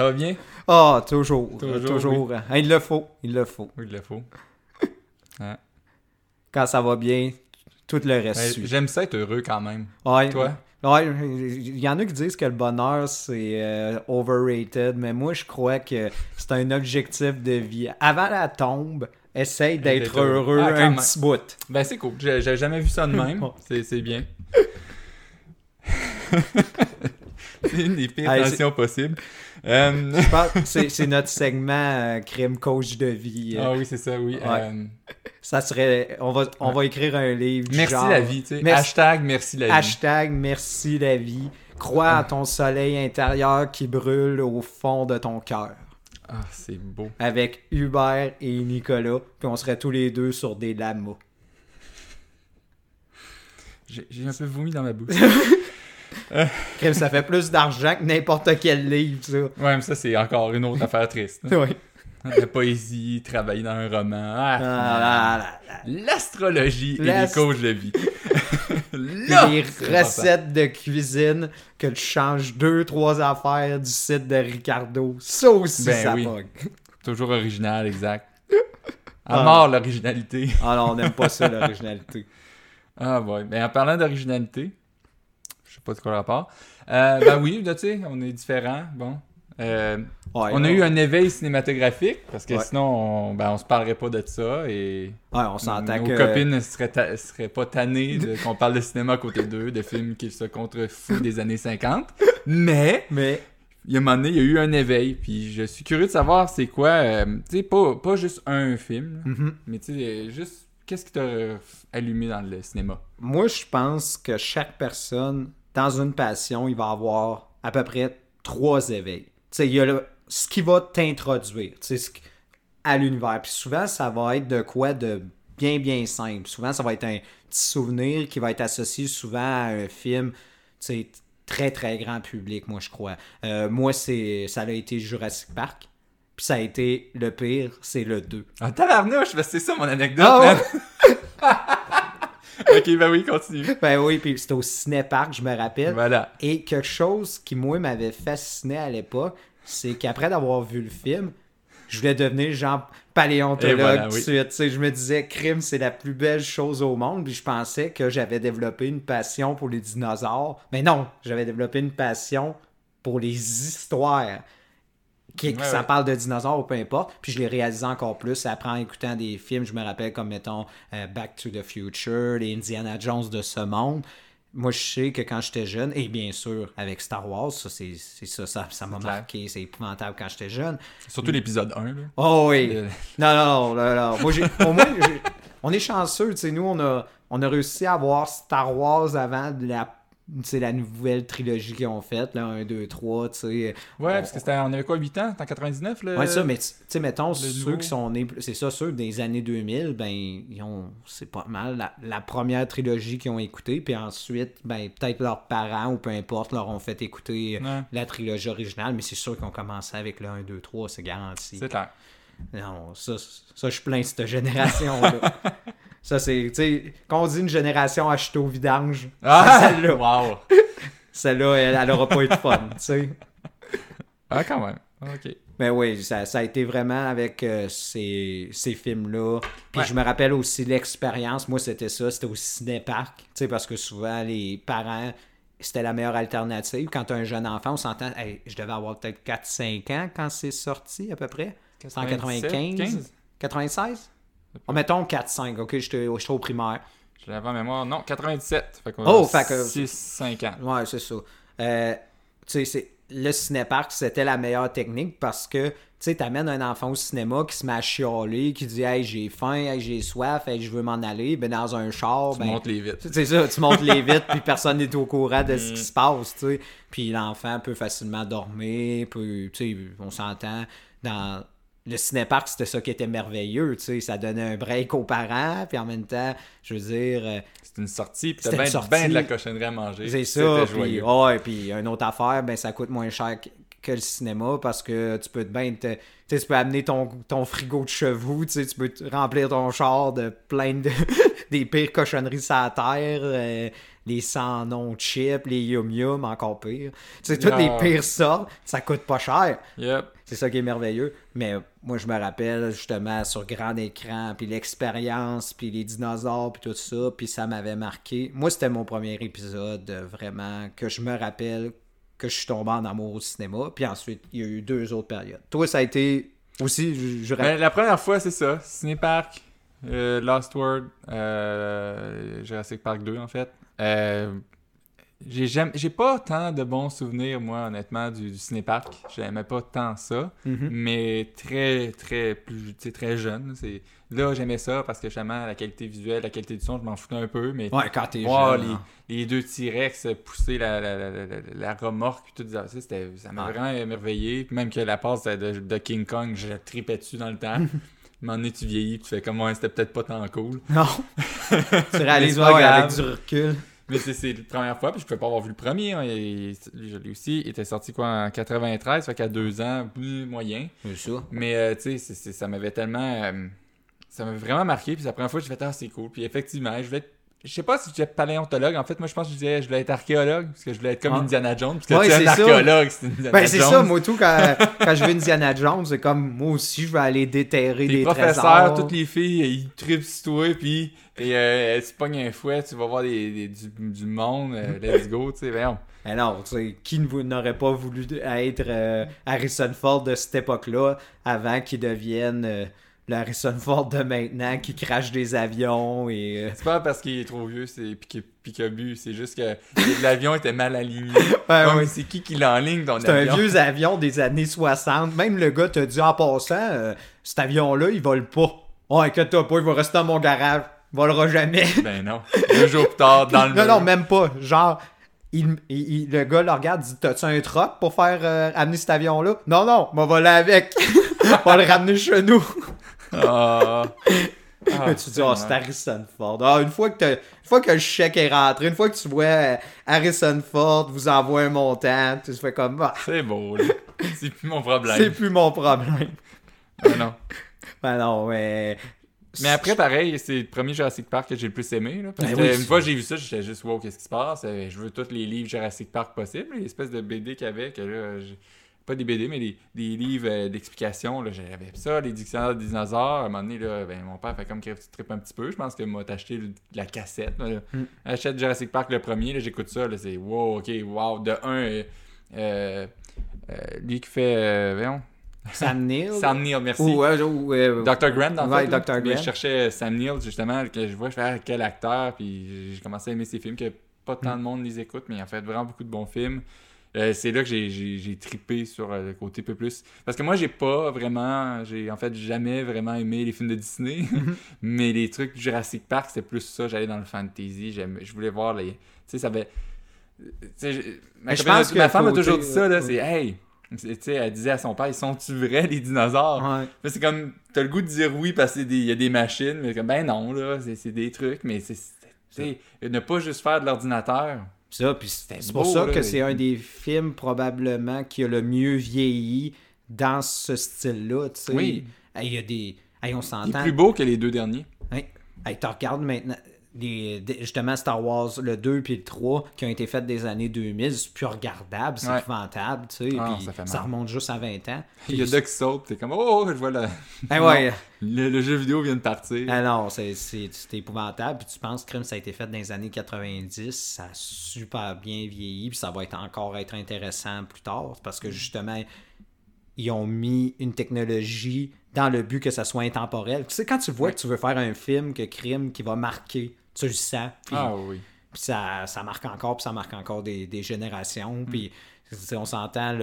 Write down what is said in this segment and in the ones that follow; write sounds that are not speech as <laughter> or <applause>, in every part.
Ça va bien? Ah, toujours. Toujours, Toujours. Hein, il le faut. Il le faut. Oui, il le faut. Quand ça va bien, tout le reste suit. J'aime ça être heureux quand même. Ouais. Toi? Ouais, il y en a qui disent que le bonheur c'est euh, overrated, mais moi je crois que c'est un objectif de vie. Avant la tombe, essaye d'être heureux. Ah, un petit bout. Ben c'est cool. J'ai jamais vu ça de même. <laughs> C'est bien. <laughs> c'est une des pires Hey, c'est- tensions possibles. Euh, <laughs> Je pense que c'est notre segment euh, crime coach de vie. Ah oui, c'est ça, oui. Ouais. Euh, Ça serait. On va, on va écrire un livre. du merci genre, la vie, tu sais. Merci- Hashtag merci la vie. Hashtag merci la vie. Crois à ton soleil intérieur qui brûle au fond de ton cœur. Ah, c'est beau. Avec Hubert et Nicolas. Puis on serait tous les deux sur des lamas. J'ai un peu vomi dans ma bouche. <laughs> <laughs> Ça fait plus d'argent que n'importe quel livre, ça. ouais, mais ça, c'est encore une autre affaire triste. hein. <laughs> Oui. La poésie, travailler dans un roman. Ah, Ah, là, là. L'astrologie et les coachs de vie. <laughs> Là, important. recettes de cuisine que tu changes deux, trois affaires du site de Ricardo. Ça aussi, Ben ça oui. bug. Toujours original, exact. À Ah. mort l'originalité. Ah non, on n'aime pas ça, l'originalité. Ah ouais. Ben en parlant d'originalité, je sais pas de quoi rapport. Euh, ben oui, là, tu sais, on est différents. Bon. Euh, Ouais, on a eu un éveil cinématographique parce que Ouais. sinon, on, ben, on se parlerait pas de ça et Ouais, on s'entend nos que... copines ne seraient, ta- seraient pas tannées de- qu'on parle de cinéma à côté d'eux, de films qui se contrefoutent des années 50. Mais Mais, il y a un moment donné, il y a eu un éveil. Puis je suis curieux de savoir c'est quoi, euh, tu sais, pas, pas juste un film, mhm. mais tu sais, juste qu'est-ce qui t'a allumé dans le cinéma? moi, je pense que chaque personne, dans une passion, il va avoir à peu près trois éveils. Tu sais, il y a le- ce qui va t'introduire, à l'univers. Puis souvent, ça va être de quoi de bien, bien simple. Souvent, ça va être un petit souvenir qui va être associé souvent à un film, tu sais, très, très grand public, moi, je crois. Euh, moi, c'est ça a été Jurassic Park. Puis ça a été le pire, c'est le 2. Ah, tabarnouche, c'est ça mon anecdote. Ah. <laughs> <laughs> ok, ben oui, continue. Ben oui, puis c'était au Cinépark, je me rappelle. Voilà. Et quelque chose qui, moi, m'avait fasciné à l'époque, c'est qu'après d'avoir vu le film, je voulais devenir genre paléontologue voilà, tout de oui. suite. Je me disais, crime, c'est la plus belle chose au monde. Puis je pensais que j'avais développé une passion pour les dinosaures. Mais non, j'avais développé une passion pour les histoires. Qui, Ouais, ça ouais. parle de dinosaures ou peu importe. Puis je l'ai réalisé encore plus après en écoutant des films. Je me rappelle comme, mettons, euh, Back to the Future, les Indiana Jones de ce monde. Moi, je sais que quand j'étais jeune, et bien sûr, avec Star Wars, ça, c'est ça, ça ça m'a marqué, c'est épouvantable quand j'étais jeune. Surtout l'épisode 1. Là. Oh oui! Le- Non, non, non, non, non. Moi, j'ai, au moins, on est chanceux, tu sais, nous, on a, on a réussi à voir Star Wars avant de la, sais, la nouvelle trilogie qu'ils ont faite, là, 1, 2, 3, tu sais. Ouais, parce que c'était, on avait quoi, 8 ans? C'était en 99, là? Ouais, ça, mais tu sais, mettons, ceux nouveau? qui sont nés, c'est ça, ceux des années 2000, ben, ils ont, c'est pas mal, la, la première trilogie qu'ils ont écoutée, puis ensuite, ben, peut-être leurs parents ou peu importe leur ont fait écouter Ouais, la trilogie originale, mais c'est sûr qu'ils ont commencé avec le 1, 2, 3, c'est garanti. c'est clair. Non, ça, ça je plains cette génération-là. <laughs> ça, c'est, tu sais, quand on dit une génération achetée au vidange, <laughs> Ah! celle-là, Wow! celle-là, elle, elle aura pas eu de fun, tu sais. Ah, quand même. Ok. Mais oui, ça, ça a été vraiment avec euh, ces, ces films-là. Puis Ouais. je me rappelle aussi l'expérience. Moi, c'était ça. C'était au cinéparc. Tu sais, parce que souvent, les parents, c'était la meilleure alternative. Quand tu as un jeune enfant, on s'entend. hey, je devais avoir peut-être 4-5 ans quand c'est sorti, à peu près. C'est en 95. 15? 96 oh, Mettons 4-5. OK, j'étais au primaire. Je l'avais en mémoire. Non, 97. Fait Oh, fait que- 6-5 ans. Ouais, c'est ça. Euh, tu sais, c'est- le cinéparc, c'était la meilleure technique parce que, tu sais, t'amènes un enfant au cinéma qui se met à chialer, qui dit « Hey, j'ai faim, hey, j'ai soif, hey, je veux m'en aller. » Ben, dans un char, Tu ben... montes les vitres. C'est ça, tu montes les <laughs> vitres, puis personne n'est au courant de Mm. ce qui se passe, tu sais. Puis l'enfant peut facilement dormir, peut, tu sais, on s'entend, dans le cinéparc, c'était ça qui était merveilleux, tu sais. Ça donnait un break aux parents, puis en même temps, je veux dire... euh, C'est une sortie, puis t'as C'était bien ben de la cochonnerie à manger. c'est ça. C'était Puis, ouais, puis une autre affaire, ben ça coûte moins cher que, le cinéma parce que tu peux te ben te- tu sais, tu peux amener ton, ton frigo de chevaux, tu sais, tu peux remplir ton char de plein de, des pires cochonneries sur la terre, euh, les sans nom chips, les yum yum, encore pire. Sais, toutes les pires sortes, ça coûte pas cher. Yep. C'est ça qui est merveilleux. Mais moi, je me rappelle justement sur grand écran, puis l'expérience, puis les dinosaures, puis tout ça, puis ça m'avait marqué. Moi, c'était mon premier épisode euh, vraiment que je me rappelle que je suis tombé en amour au cinéma. Puis ensuite, il y a eu deux autres périodes. Toi, ça a été aussi, je, je Ben, la première fois, c'est ça. Cinépark, euh, Lost World, euh, Jurassic Park 2, en fait. Euh, j'ai pas tant de bons souvenirs, moi, honnêtement, du, du cinépark. J'aimais pas tant ça. Mhm. Mais très, très, plus, très jeune. Là, j'aimais ça parce que, justement, la qualité visuelle, la qualité du son, je m'en foutais un peu. Mais Ouais, quand t'es Wow, jeune. les, hein. les deux T-Rex pousser la, la, la, la, remorque tout ça, ça m'a vraiment émerveillé. Puis même que la passe de, de King Kong, je tripais dessus dans le temps. <laughs> Donné, tu vieillis tu fais comme ouais, c'était peut-être pas tant cool. <laughs> Non. <laughs> tu réalises pas avec du recul. Mais c'est, c'est la première fois, puis je pouvais pas avoir vu le premier. hein. Je l'ai aussi. Il était sorti quoi en 93, fait qu'à deux ans, plus moyen. Mais euh, tu sais, ça m'avait tellement. euh, ça m'avait vraiment marqué. Puis la première fois que j'ai fait Ah, c'est cool. Puis effectivement, je voulais être- Je sais pas si j'étais paléontologue. En fait, moi, je pense que je disais je voulais être archéologue. Parce que je voulais être comme Ah. Indiana Jones. Parce que Ouais, tu c'est un ça. archéologue, c'est Indiana Ben, c'est Jones. ça, moi, tout, quand, <laughs> quand je vais Indiana Jones, c'est comme, moi aussi, je vais aller déterrer Les des professeurs, trésors. toutes les filles, ils tripent sur toi. Puis et, euh, elles se pognent un fouet. Tu vas voir des, des- du, du monde. euh, <laughs> let's go. Tu sais. Mais non, tu sais, qui n'aurait pas voulu être euh, Harrison Ford de cette époque-là avant qu'il devienne euh, le Harrison Ford de maintenant qui crache des avions et. euh, C'est pas parce qu'il est trop vieux, c'est bu. C'est juste que l'avion était mal aligné. <laughs> Ben oui. C'est qui qui l'enligne ton C'est un vieux avion des années 60. Même le gars t'a dit en passant, euh, cet avion-là, il vole pas. Oh, inquiète-toi pas, il va rester dans mon garage. Il volera jamais. <laughs> Ben non. Deux jours plus tard, dans le non, mur. non, même pas. Genre, il, il- il- le gars le regarde, dit T'as-tu un truck pour faire euh, amener cet avion-là? Non, non, on va voler avec. <laughs> on va le ramener chez nous. Ah. Ah, <laughs> tu dis, oh, c'est Harrison Ford. Ah, une, fois que une fois que le chèque est rentré, une fois que tu vois euh, Harrison Ford vous envoie un montant, tu te fais comme, ah, C'est beau, là. C'est plus mon c'est problème. plus mon problème. Ah, non. <laughs> Ben non, mais. Mais après, pareil, c'est le premier Jurassic Park que j'ai le plus aimé. Là, parce Ben que oui, une c'est- fois que j'ai vu ça, j'étais juste, wow, qu'est-ce qui se passe? Euh, Je veux tous les livres Jurassic Park possibles. Les espèces de BD qu'il y avait, que là, j'ai- pas des BD, mais des, des livres euh, d'explication. J'avais ça, les dictionnaires des dinosaures. À un moment donné, là, ben, mon père fait comme qu'il tripe un petit peu. Je pense qu'il m'a acheté la cassette. là, là. Mm. Achète Jurassic Park le premier, j'écoute ça. C'est wow, ok, wow. De un, euh, euh, lui qui fait. euh, voyons. Sam <laughs> Neill? Sam Neill, merci. Ou, euh, ou, Dr. Grant, dans le Ouais, fait. Dr. Grant. Je cherchais Sam Neill, justement, que je vois, je fais ah, quel acteur, puis j'ai commencé à aimer ses films, que pas tant Mm. de monde les écoute, mais il a fait vraiment beaucoup de bons films. Euh, c'est là que j'ai- trippé sur euh, le côté peu plus. Parce que moi, j'ai pas vraiment, j'ai en fait jamais vraiment aimé les films de Disney, Mm-hmm. <laughs> mais les trucs du Jurassic Park, c'était plus ça. J'allais dans le fantasy, je voulais voir les. Tu sais, ça avait. ma, je pense que ma femme a toujours dit ça, là, ouais. c'est hey. Tu sais, elle disait à son père, ils sont-tu vrais, les dinosaures? Ouais. C'est comme, t'as le goût de dire oui parce qu'il y a des machines, mais comme, ben non, là, c'est des trucs, mais c'est. c'est- tu sais, ne pas juste faire de l'ordinateur. Ça, puis c'est pour ça là, que c'est un des films probablement qui a le mieux vieilli dans ce style-là. tu sais. Oui. Il y a des. Hey, on Il est s'entend. plus beau que les deux derniers. Hey, hey, tu regardes maintenant les, justement Star Wars le 2 puis le 3 qui ont été faits des années 2000, c'est plus regardable, c'est Ouais. épouvantable, tu sais, Ah, puis ça remonte juste à 20 ans. Il y a deux qui sautent, t'es comme, oh, je vois ouais, le, le jeu vidéo vient de partir. ah non, c'est épouvantable, puis tu penses que ça a été fait dans les années 90, ça a super bien vieilli, puis ça va être encore être intéressant plus tard, parce que justement, ils ont mis une technologie dans le but que ça soit intemporel. Tu sais, quand tu vois Ouais. que tu veux faire un film que crime qui va marquer, sens, puis Ah oui. Puis ça, ça marque encore, puis ça marque encore des, des générations. Puis tu sais, on s'entend.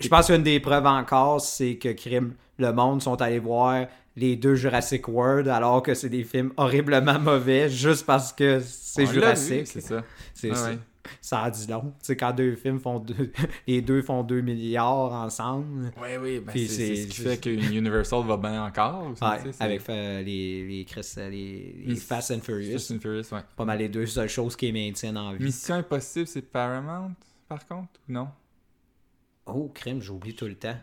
Je pense qu'une des preuves encore, c'est que Crime, le monde sont allés voir les deux Jurassic World alors que c'est des films horriblement mauvais juste parce que c'est Jurassic. c'est ça. C'est Ah ça. ouais. Ça a dit long. Tu sais, quand deux films font deux, <laughs> les deux font 2 milliards ensemble. Oui, oui, ben c'est ce qui fait que Universal va bien encore. aussi, Ouais, tu sais, c'est- avec euh, les, les, Chris- les, Fast and Furious. Fast and Furious, ouais. Pas mal les deux seules choses qui les maintiennent en vie. Mission Impossible, c'est Paramount, par contre, ou non? Oh, crime, j'oublie tout le temps.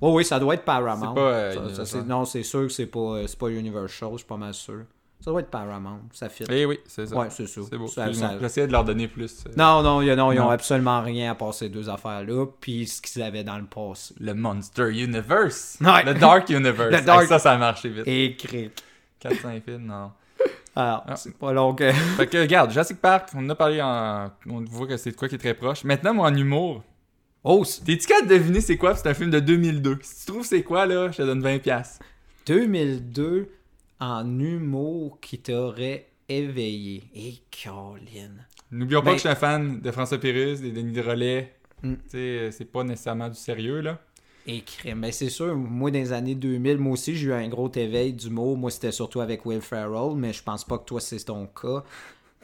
Oh oui, ça doit être Paramount. C'est pas, euh, Ça- non, c'est sûr que c'est pas, euh, c'est pas Universal, je suis pas mal sûr. Ça doit être Paramount, ça fit. Eh oui, c'est ça. Ouais, c'est ça. C'est beau. Ça- J'essayais de leur donner plus. euh, Non, non, non, ils ont Non. absolument rien à part ces deux affaires-là, puis ce qu'ils avaient dans le passé. Le Monster Universe. Ouais. Le Dark Universe. <laughs> Le Dark- Ah, ça, ça a marché vite. Et cric. 4-5 films, non. Alors, <laughs> Ah. c'est pas long que... <laughs> Fait que, regarde, Jurassic Park, on en a parlé en. On voit que c'est de quoi qui est très proche. Maintenant, moi, en humour, Oh, c'est t'es-tu capable de deviner c'est quoi? C'est un film de 2002. Si tu trouves c'est quoi, là, je te donne 20$. 2002 en humour qui t'aurait éveillé. Et Caroline. N'oublions pas Ben- que je suis un fan de François Pérus, des Denis de Relais. Mm. C'est pas nécessairement du sérieux, là. Et crème. Mais c'est sûr, moi, dans les années 2000, moi aussi, j'ai eu un gros éveil d'humour. Moi, c'était surtout avec Will Ferrell, mais je pense pas que toi, c'est ton cas.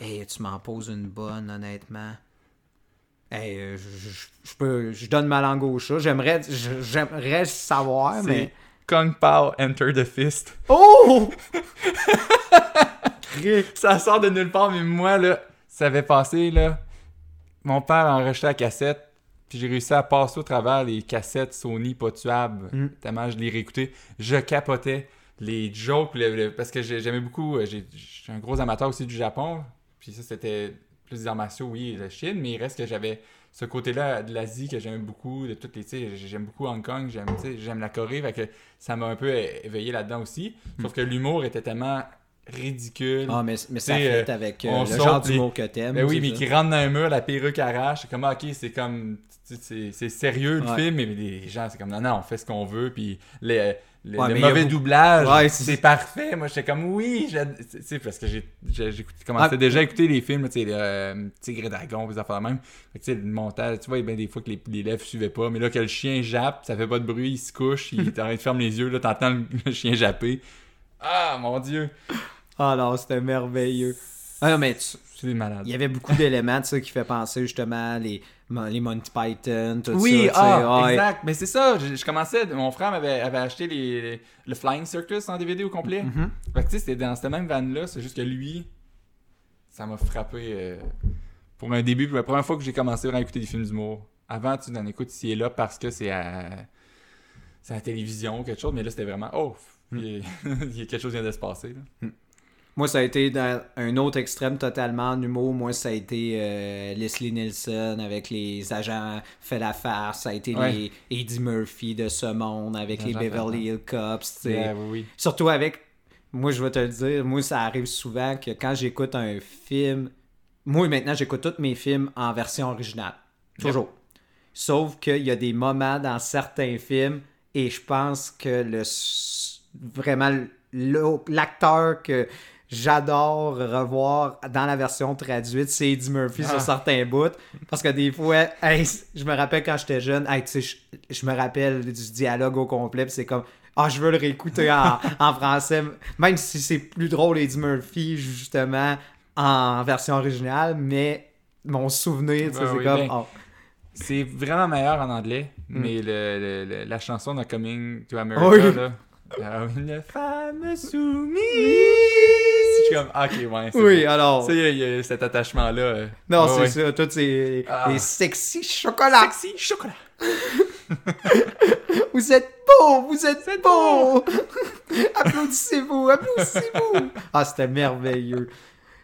Et tu m'en poses une bonne, honnêtement. Hey, je, je- je peux, je donne ma langue au chat. J'aimerais, j'aimerais savoir, mais. Kung Pao Enter the Fist. Oh! <laughs> Ça sort de nulle part, mais moi, là, ça avait passé, là. Mon père a enregistré la cassette, puis j'ai réussi à passer au travers les cassettes Sony pas tuables, Mm. tellement je les réécoutais. Je capotais les jokes, le- le- parce que j'ai- j'aimais beaucoup, euh, j'ai- je suis un gros amateur aussi du Japon, puis ça, c'était plus des arts martiaux, oui, la Chine, mais il reste que j'avais ce côté-là de l'Asie que j'aimais beaucoup, de toutes les, j'aime beaucoup Hong Kong, j'aime, j'aime la Corée, fait que ça m'a un peu éveillé là-dedans aussi. Sauf que l'humour était tellement ridicule. Ah, mais, mais ça fait avec euh, on le genre d'humour que t'aimes. Ben oui, c'est mais qui rentre dans un mur, la perruque arrache. C'est comme, ok, c'est comme. C'est c'est sérieux le Ouais. film, mais les gens, c'est comme, non, non, on fait ce qu'on veut, puis les, les- Ouais, le mauvais beaucoup- doublage, Ouais, c'est- c'est parfait. Moi, j'étais comme, oui, sais, parce que j'ai commencé Ah. déjà à écouter les films, tu sais, euh, Tigre et Dragon, des affaires même. Fait que, tu sais, le montage, tu vois, ben, des fois que les, les lèvres suivaient pas, mais là, que le chien jappe, ça fait pas de bruit, il se couche, il t'arrête de fermer les yeux, là, t'entends le, le chien japper. Ah, mon dieu, Ah non, c'était merveilleux. Ah non, mais tu- c'est des malades. il y avait beaucoup <laughs> d'éléments, tu sais, qui fait penser justement les, les Monty Python, tout Oui, ça. sais. ah, Ouais. exact. Mais c'est ça, je, je commençais, mon frère m'avait avait acheté les, les- le Flying Circus en DVD au complet. Mhm. Fait que tu sais, c'était dans cette même van-là, c'est juste que lui, ça m'a frappé euh, pour un début, pour la première fois que j'ai commencé vraiment à écouter des films d'humour. Avant, tu en écoutes ici et là parce que c'est à, à la télévision ou quelque chose, mais là, c'était vraiment, oh, il y a- <laughs> il y a quelque chose qui vient de se passer. Là. Moi, ça a été dans un autre extrême totalement en humour. Moi, ça a été euh, Leslie Nielsen avec les agents fait la farce. Ça a été Ouais. les Eddie Murphy de ce monde avec Les Beverly Hills Cops. oui, oui. Surtout avec. Moi, je vais te le dire, moi, ça arrive souvent que quand j'écoute un film. Moi, maintenant, j'écoute tous mes films en version originale. Toujours. Sauf qu'il y a des moments dans certains films et je pense que le vraiment l'acteur que j'adore revoir dans la version traduite, c'est Eddie Murphy Ah. sur certains bouts. Parce que des fois, hey, je me rappelle quand j'étais jeune, hey, tu sais, je, je me rappelle du dialogue au complet, c'est comme ah, je veux le réécouter en, <laughs> en français, même si c'est plus drôle Eddie Murphy, justement, en version originale, mais mon souvenir, Ouais, c'est comme ben, oh, C'est vraiment meilleur en anglais, Mm. mais le, le- le- la chanson de Coming to America, Oui. là. Une femme soumise. Je suis comme, ok, ouais. Oui, bon. alors. Tu sais, il y a cet attachement-là. euh, Non, c'est ouais. ça, tous ces Ah. les sexy chocolats. Sexy chocolat. <laughs> Vous êtes beau, vous êtes beau. <laughs> applaudissez-vous, applaudissez-vous. ah, c'était merveilleux.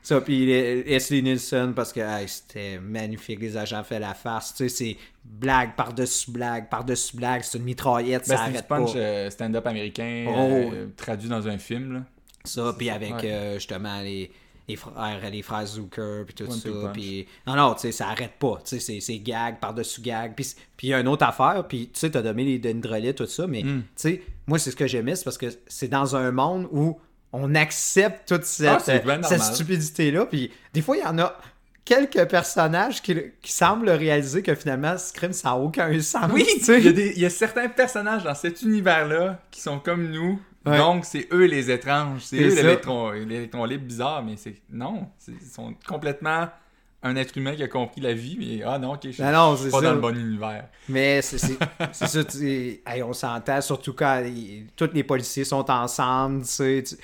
Ça, puis les- Leslie Nielsen, parce que hey, c'était magnifique, les agents fait la farce. Tu sais, c'est blague par-dessus blague, par-dessus blague, c'est une mitraillette, Ben, ça arrête pas. euh, stand-up américain Oh. euh, traduit dans un film. Là. Ça, puis avec Ouais. euh, justement les, les frères, les frères Zucker, puis tout One ça. Puis non, non, tu sais, ça arrête pas. Tu sais, c'est- gag par-dessus gag. Puis puis il y a une autre affaire, puis tu sais, t'as donné les dendrolets, tout ça, mais Mm. tu sais, moi, c'est ce que j'aimais, c'est parce que c'est dans un monde où on accepte toute cette, Ah, bien cette stupidité-là. Puis des fois, il y en a quelques personnages qui, qui semblent réaliser que finalement, ce crime, ça n'a aucun sens. Oui, tu sais. il y, a des- il y a certains personnages dans cet univers-là qui sont comme nous. Ouais. Donc, c'est eux les étranges. C'est eux l'électron libre bizarre, mais c'est. Non, ils sont complètement un être humain qui a compris la vie, mais ah non, ok, je suis Non, non, je suis pas ça. dans le bon univers. Mais c'est ça, tu sais, hey, on s'entend, surtout quand tous les policiers sont ensemble, tu sais. tu-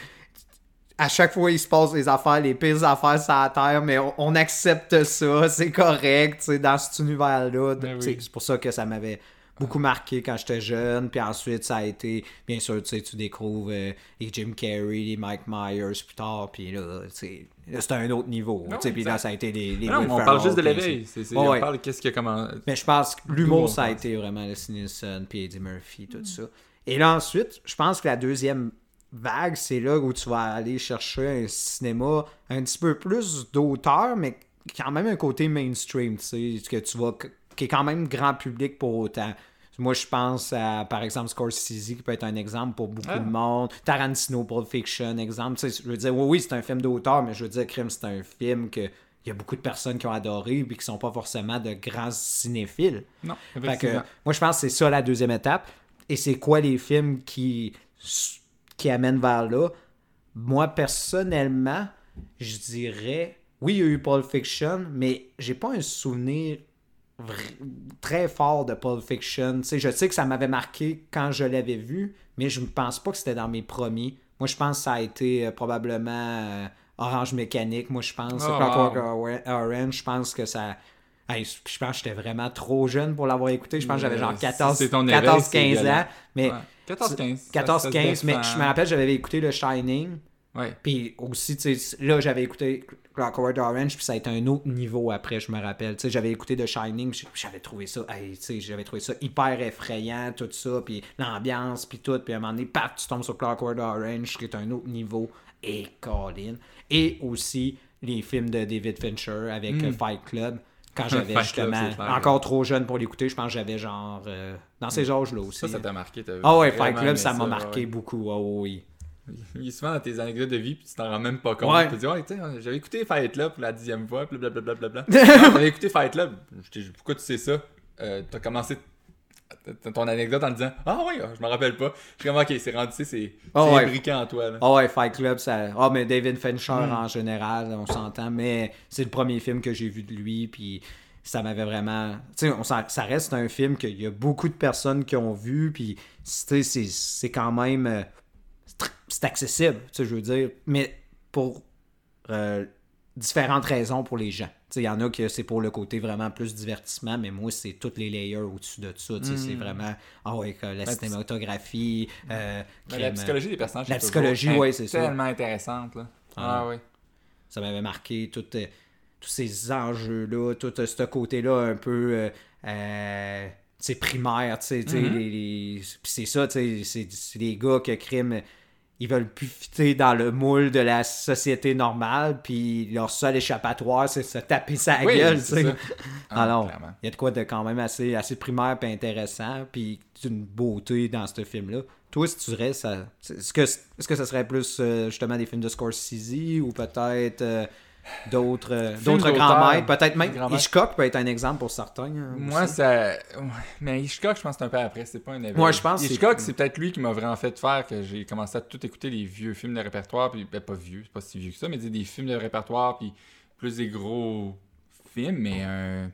à chaque fois, il se passe des affaires, les pires affaires sur la terre, mais on, on accepte ça, <laughs> c'est correct, dans cet univers-là. Ben oui. C'est pour ça que ça m'avait beaucoup marqué quand j'étais jeune. Puis ensuite, ça a été, bien sûr, tu sais, tu découvres euh, les Jim Carrey, les Mike Myers plus tard. Puis là, c'était un autre niveau. Tu puis là, ça a été les. les Non, on parle juste de l'éveil. c'est- C'est- c'est- Ouais, On parle qu'est-ce que comment. mais je pense que l'humour, ça a été vraiment le Nielsen, puis Eddie Murphy, tout ça. Et là, ensuite, je pense que la deuxième vague, c'est là où tu vas aller chercher un cinéma un petit peu plus d'auteur, mais quand même un côté mainstream, tu sais, que tu vas, qui est quand même grand public pour autant. Moi, je pense à, par exemple, Scorsese, qui peut être un exemple pour beaucoup Ah. de monde. Tarantino, Pulp Fiction, exemple. Tu sais, je veux dire, oui, oui, c'est un film d'auteur, mais je veux dire, Crime, c'est un film que il y a beaucoup de personnes qui ont adoré puis qui sont pas forcément de grands cinéphiles. Non, Fait que, moi, je pense que c'est ça la deuxième étape. Et c'est quoi les films qui, qui amènent vers là? Moi, personnellement, je dirais, oui, il y a eu Pulp Fiction, mais j'ai pas un souvenir très fort de Pulp Fiction. Tu sais, je sais que ça m'avait marqué quand je l'avais vu, mais je ne pense pas que c'était dans mes premiers. Moi, je pense que ça a été euh, probablement euh, Orange Mécanique. Moi, je pense. Oh, wow. Or- Orange, je pense que ça. Hey, je pense que j'étais vraiment trop jeune pour l'avoir écouté. Je pense que j'avais genre Euh, 14, si c'est ton éveil, 14 c'est 15 ans. Mais Ouais. 14-15. 14-15, mais je me rappelle, j'avais écouté le Shining. Ouais. Puis aussi, tu sais, là, j'avais écouté Clockwork Orange, puis ça a été un autre niveau après, je me rappelle. Tu sais, j'avais écouté The Shining, j'avais trouvé ça, hey, tu sais, j'avais trouvé ça hyper effrayant, tout ça, puis l'ambiance, puis tout, puis à un moment donné, paf, tu tombes sur Clockwork Orange, qui est un autre niveau, et Colin. Et aussi les films de David Fincher avec euh, Fight Club. Quand j'avais Club, justement encore trop jeune pour l'écouter, je pense que j'avais genre euh, dans ces âges-là aussi. Ça, ça hein. t'a marqué. t'as Ah ouais, vraiment Fight Club, ça m'a ouais, marqué ouais. beaucoup. Oh, oui. Il est souvent dans tes anecdotes de vie, puis tu t'en rends même pas compte. Ouais. Tu te dis, ouais, tu sais, j'avais écouté Fight Club pour la dixième fois, blablabla. Bla, bla, <laughs> bla. T'avais écouté Fight Club. Pourquoi tu sais ça? Euh, T'as commencé ton anecdote en disant, ah ouais, je me rappelle pas. Je suis comme, ok, c'est rendu, c'est ouais. imbriqué en toi. Ah ouais, Fight Club, ça. Ah, mais David Fincher Hmm. en général, on s'entend, mais c'est le premier film que j'ai vu de lui, puis ça m'avait vraiment. Tu sais, on ça reste un film qu'il y a beaucoup de personnes qui ont vu, puis tu sais, c'est quand même. euh, C'est accessible, tu sais, je veux dire, mais pour euh, différentes raisons pour les gens. Il y en a que c'est pour le côté vraiment plus divertissement, mais moi, c'est toutes les layers au-dessus de ça. C'est vraiment. Ah ouais, que la Hmm. Cinématographie. euh, la psychologie des personnages, la c'est psychologie, ouais, c'est ça. tellement intéressante. Là. Ah. Ah, ouais. ça m'avait marqué tout, euh, tous ces enjeux-là, tout euh, ce côté-là un peu euh, euh, primaire, tu sais, tu sais, Mhm. les, les- Puis c'est ça, tu sais, c'est des gars que crime, ils veulent plus fitter dans le moule de la société normale, puis leur seul échappatoire, c'est se taper sa Oui, gueule, tu. <laughs> Ah, Alors, il y a de quoi de quand même assez, assez primaire et intéressant, puis d'une beauté dans ce film-là. Toi, si tu dirais, ça, est-ce que, est-ce que ça serait plus euh, justement des films de Scorsese ou peut-être euh, d'autres euh, d'autres grands maîtres? Peut-être même Grand. Hitchcock peut être un exemple pour certains. hein, Moi, aussi. ça. Mais Hitchcock, je pense que c'est un peu après. C'est pas un événement. Moi, je pense Hitchcock, c'est peut-être lui qui m'a vraiment fait faire que j'ai commencé à tout écouter les vieux films de répertoire. Puis, ben, pas vieux, c'est pas si vieux que ça, mais des films de répertoire. Puis, plus des gros films, mais un.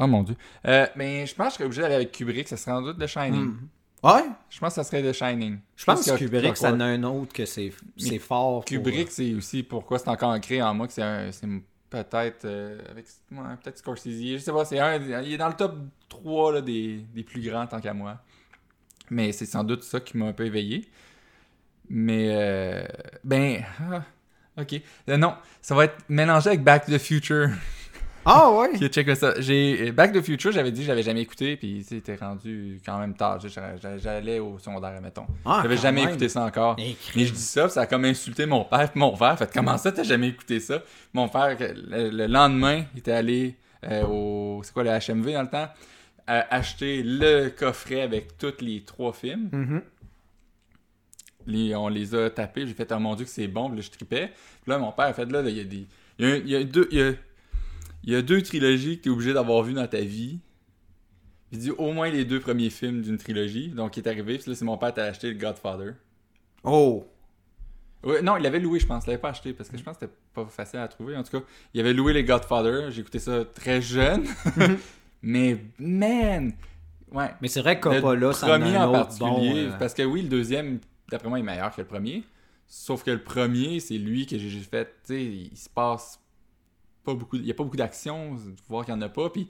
Oh mon dieu. Euh, mais je pense que je serais obligé d'aller avec Kubrick. Ça serait sans doute The Shining. Hmm. Ouais, Je pense que ça serait The Shining. je pense que Kubrick, ça en Clockwork. a un autre que c'est fort. pour- Kubrick, c'est aussi pourquoi c'est encore ancré en moi que c'est un- c'est peut-être euh, avec ouais, peut-être Scorsese, je sais pas, c'est un il est dans le top 3 là, des, des plus grands tant qu'à moi. Mais c'est sans doute ça qui m'a un peu éveillé. Mais euh, ben ah, OK. Euh, non, ça va être mélangé avec Back to the Future. <laughs> Ah <laughs> ouais? Check ça. J'ai Back to the Future, j'avais dit que j'avais jamais écouté puis c'était rendu quand même tard, J'allais- au secondaire mettons. Ah, J'avais jamais même. écouté ça encore. Mais je dis ça, ça a comme insulté mon père puis mon frère. Fait comment ça, t'as jamais écouté ça? Mon père, le, le lendemain, il était allé euh, au. C'est quoi le HMV dans le temps? euh, acheter le coffret avec tous les trois films. Mhm. Les- on les a tapés. J'ai fait, oh mon dieu, que c'est bon. Puis là, je tripais. Puis là, mon père a fait, là, là, il y a des. Il y a, un- il y a deux. Il y a, il y a deux trilogies que tu es obligé d'avoir vues dans ta vie. Il dit au moins les deux premiers films d'une trilogie. Donc, il est arrivé. Puis là, c'est mon père qui a acheté le Godfather. Oh! Ouais, non, il l'avait loué, je pense. Il l'avait pas acheté parce que je pense que c'était pas facile à trouver. En tout cas, il avait loué les Godfather. J'ai écouté ça très jeune. <laughs> <laughs> Mais, man! Ouais. Mais c'est vrai que Le Coppola, premier un en autre particulier. bon, euh, Parce que oui, le deuxième, d'après moi, est meilleur que le premier. Sauf que le premier, c'est lui que j'ai j'ai fait. Tu sais, il se passe pas beaucoup. Il y a pas beaucoup d'action, voir qu'il y en a pas. Puis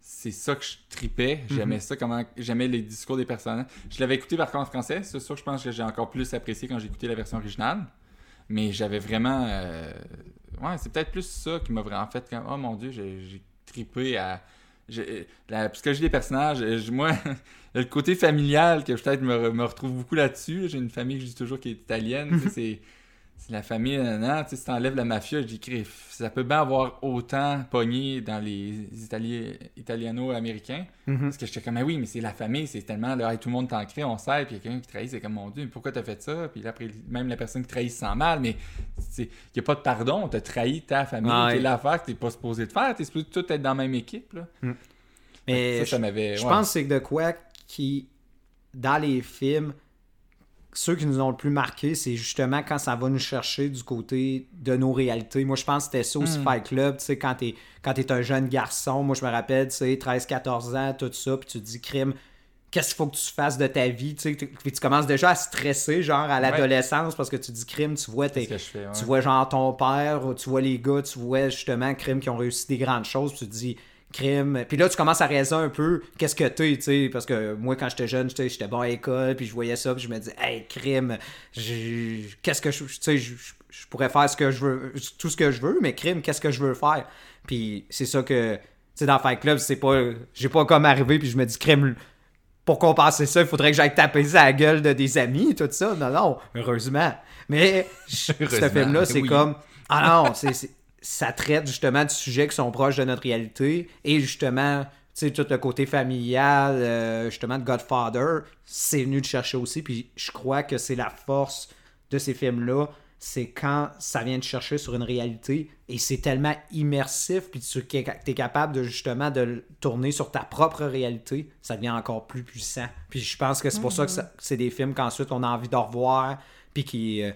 c'est ça que je tripais. J'aimais ça, comment j'aimais les discours des personnages. Je l'avais écouté par contre en français. C'est sûr que je pense que j'ai encore plus apprécié quand j'ai écouté la version originale. Mais j'avais vraiment. euh, Ouais, c'est peut-être plus ça qui m'a vraiment fait. Comme... Oh mon dieu, j'ai tripé à. j'ai- La psychologie des personnages, euh, je- moi, <laughs> le côté familial que peut-être me, re- me retrouve beaucoup là-dessus. là. J'ai une famille que je dis toujours qui est italienne. <laughs> c'est. C'est la famille, non, tu sais, si t'enlèves la mafia, je dis, Criff, ça peut bien avoir autant pogné dans les Itali- italiano-américains. Mhm. Parce que j'étais comme, ah oui, mais c'est la famille, c'est tellement, là, Hey, tout le monde t'en crée, on sait, puis il y a quelqu'un qui trahit, c'est comme, mon Dieu, mais pourquoi t'as fait ça? Puis là, après, même la personne qui trahit se sent mal, mais il n'y a pas de pardon, t'as trahi ta famille, c'est l'affaire que t'es pas supposé de faire, t'es supposé tout être dans la même équipe, là. Mais ça, ça m'avait... Je ouais. pense que c'est de quoi qui, dans les films, ceux qui nous ont le plus marqué, c'est justement quand ça va nous chercher du côté de nos réalités. Moi, je pense que c'était ça aussi Mm. Fight Club, tu sais, quand t'es, quand t'es un jeune garçon, moi, je me rappelle, tu sais, 13-14 ans, tout ça, puis tu te dis, crime, qu'est-ce qu'il faut que tu fasses de ta vie, tu sais, tu- puis tu commences déjà à stresser, genre, à l'adolescence, parce que tu dis, crime, tu vois, t'es, fais, ouais. tu vois genre ton père, ou tu vois les gars, tu vois justement crime qui ont réussi des grandes choses, puis tu te dis crime. Puis là tu commences à réaliser un peu qu'est-ce que t'es, tu sais, parce que moi quand j'étais jeune, j'étais bon à l'école, puis je voyais ça, puis je me disais hey crime, qu'est-ce que je, tu sais, je, pourrais faire ce que je veux, tout ce que je veux, mais crime, qu'est-ce que je veux faire? Puis c'est ça que, tu sais, dans Fight Club, c'est pas, j'ai pas comme arrivé, puis je me dis crime pour compenser ça, il faudrait que j'aille taper ça à la gueule de des amis, tout ça. Non, non, heureusement. Mais <laughs> ce film-là, c'est oui. comme. Ah non, c'est- ça traite justement de sujets qui sont proches de notre réalité et justement, tu sais, tout le côté familial, euh, justement, de Godfather, c'est venu te chercher aussi. Puis je crois que c'est la force de ces films-là, c'est quand ça vient te chercher sur une réalité et c'est tellement immersif, puis tu es capable de justement de le tourner sur ta propre réalité, ça devient encore plus puissant. Puis je pense que c'est pour ça que ça- c'est des films qu'ensuite on a envie de revoir, puis qui, euh,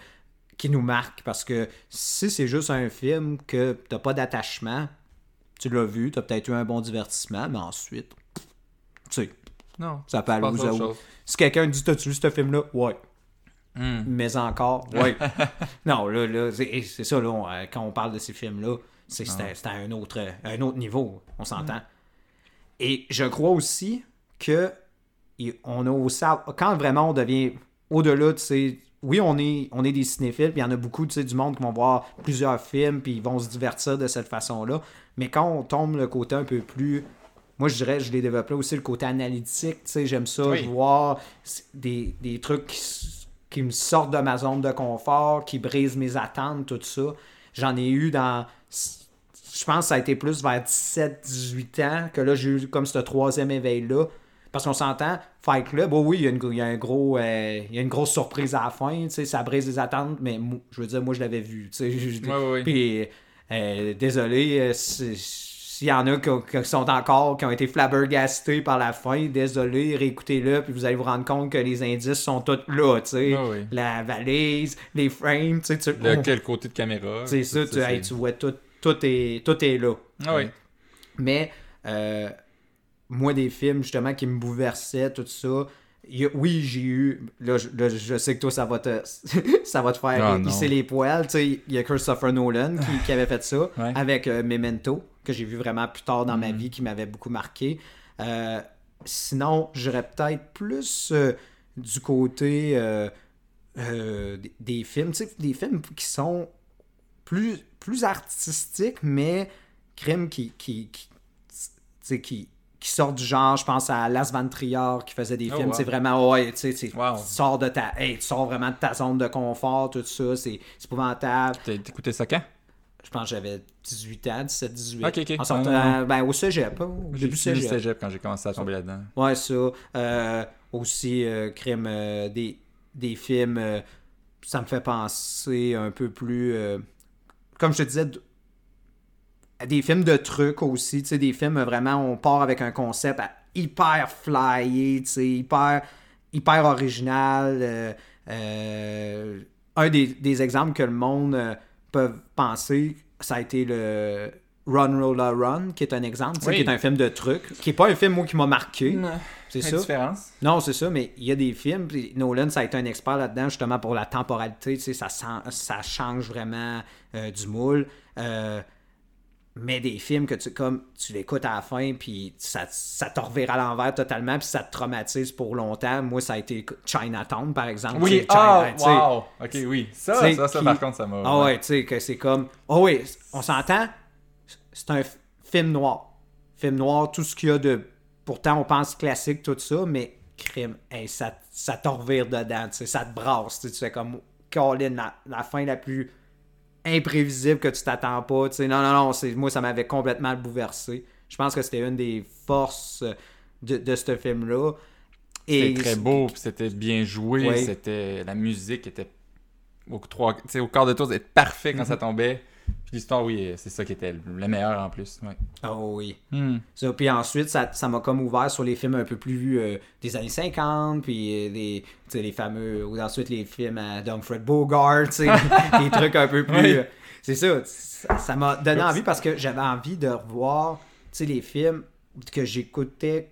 qui nous marquent. Parce que si c'est juste un film que t'as pas d'attachement, tu l'as vu, t'as peut-être eu un bon divertissement, mais ensuite, tu sais, Non. ça peut aller chose. Si quelqu'un dit T'as-tu vu ce film-là? Ouais. Hmm. Mais encore, ouais. <laughs> non, là, là c'est c'est ça, là, on- euh, quand on parle de ces films-là, c'est c'est à- un autre, un autre niveau, on s'entend. Et je crois aussi que on a aussi, quand vraiment on devient au-delà, tu sais, oui, on est, on est des cinéphiles, puis il y en a beaucoup, du monde qui vont voir plusieurs films, puis ils vont se divertir de cette façon-là. Mais quand on tombe le côté un peu plus moi, je dirais, je l'ai développé aussi le côté analytique. Tu sais, j'aime ça, Oui. voir des, des trucs qui, qui me sortent de ma zone de confort, qui brisent mes attentes, tout ça. J'en ai eu dans. Je pense que ça a été plus vers 17-18 ans que là, j'ai eu comme ce troisième éveil-là. Parce qu'on s'entend, Fight Club, oh oui, il y a une, il y a un gros, euh, il y a une grosse surprise à la fin, ça brise les attentes, mais je veux dire, moi, je l'avais vu, <laughs> Ouais, ouais. Puis, euh, désolé, si- s'il y en a qui, ont- qui sont encore, qui ont été flabbergastés par la fin, désolé, réécoutez-le, puis vous allez vous rendre compte que les indices sont tous là, tu sais. Ouais, ouais. La valise, les frames, tu sais. Le, quel côté de caméra. c'est tout ça, tu, hey, tu vois, tout, tout, est, tout est là. Ah oui. Mais, euh, moi, des films, justement, qui me bouleversaient, tout ça, a- oui, j'ai eu. Là je, là, je sais que toi, ça va te, <laughs> ça va te faire non. hisser les poils. Tu sais, il y a Christopher Nolan qui, qui avait fait ça <laughs> Ouais. avec euh, Memento, que j'ai vu vraiment plus tard dans Mm. ma vie, qui m'avait beaucoup marqué. Euh, sinon, j'aurais peut-être plus euh, du côté des, des films, des films qui sont plus, plus artistiques, mais crime qui, qui, qui, qui, qui sortent du genre, je pense à Las Van Trier qui faisait des Oh, films, wow. c'est vraiment, ouais, tu sais, tu sais, Wow. tu sors de ta, hey, tu sors vraiment de ta zone de confort, tout ça, c'est épouvantable. T'as écouté ça quand? Je pense que j'avais 18 ans, 17, 18. Ok, ok. En sortant, Ah, ben, au cégep, hein, au début cégep. cégep quand j'ai commencé à tomber là-dedans. Ouais, ça. Euh, aussi, euh, crime, euh, des, des films, ça me fait penser un peu plus. comme je te disais, des films de trucs aussi. Tu sais, des films, vraiment, on part avec un concept hyper flyé, tu sais, hyper, hyper original. euh, euh, un des, des exemples que le monde euh, peut penser, ça a été le. Run Roller Run, qui est un exemple, Oui. qui est un film de trucs, qui est pas un film moi qui m'a marqué, c'est ça. différence? Non, c'est ça, mais il y a des films, puis Nolan, ça a été un expert là-dedans, justement, pour la temporalité, tu sais, ça, ça change vraiment du moule. Mais des films que tu comme tu l'écoutes à la fin, puis ça, ça te revire à l'envers totalement, puis ça te traumatise pour longtemps. Moi, ça a été Chinatown, par exemple. Oui, ah, wow! Ok, oui. Ça, ça, ça, qui- par contre, ça m'a. Ah ouais, tu sais, que c'est comme. Oh oui, on s'entend, c'est un film noir. Film noir, tout ce qu'il y a de. Pourtant, on pense classique, tout ça, mais crime, hey, ça, ça te revire dedans, tu sais, ça te brasse, tu sais, comme. Colin, la, la fin la plus imprévisible que tu t'attends pas, tu sais. Non, non, non, c'est, moi, ça m'avait complètement bouleversé. Je pense que c'était une des forces de, de ce film-là. Et C'était très beau, puis c'était bien joué, Oui. c'était la musique était au trois, au quart de tour, c'était parfait quand ça tombait. L'histoire, oui, c'est ça qui était le le meilleur en plus. Ouais. Oh oui. Hmm. Ça, puis ensuite, ça ça m'a comme ouvert sur les films un peu plus euh, des années 50, puis euh, des, les fameux, ou ensuite les films à Bogart, <laughs> des trucs un peu plus... Oui. euh, c'est ça, ça m'a donné envie parce que j'avais envie de revoir, les films que j'écoutais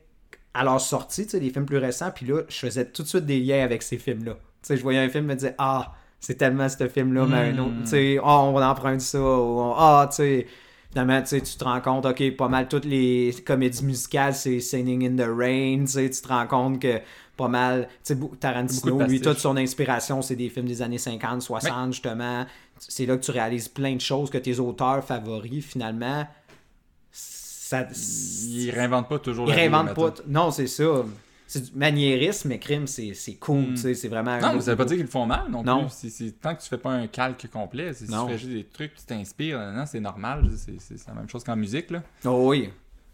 à leur sortie, les films plus récents, puis là, je faisais tout de suite des liens avec ces films-là. Je voyais un film, je me disais, ah, c'est tellement ce film-là, mais un autre, tu sais, ah, on emprunte ça, ah, tu sais... Finalement, tu tu te rends compte, ok, pas mal toutes les comédies musicales, c'est Singing in the Rain, tu tu te rends compte que pas mal, tu sais, Tarantino, lui, toute son inspiration, c'est des films des années 50, 60, justement. C'est là que tu réalises plein de choses que tes auteurs favoris, finalement, ça... Ils réinventent pas toujours Ils la réinventent pas. Non, c'est ça. C'est du maniérisme, mais crime, c'est c'est cool, Mm. tu sais, c'est vraiment... Non, mais ça veut pas dire qu'ils le font mal non, Non. plus. C'est- c'est- tant que tu fais pas un calque complet, c'est- si tu fais juste des trucs, tu t'inspires, non, c'est normal. C'est la même chose qu'en musique. Là. Oh oui.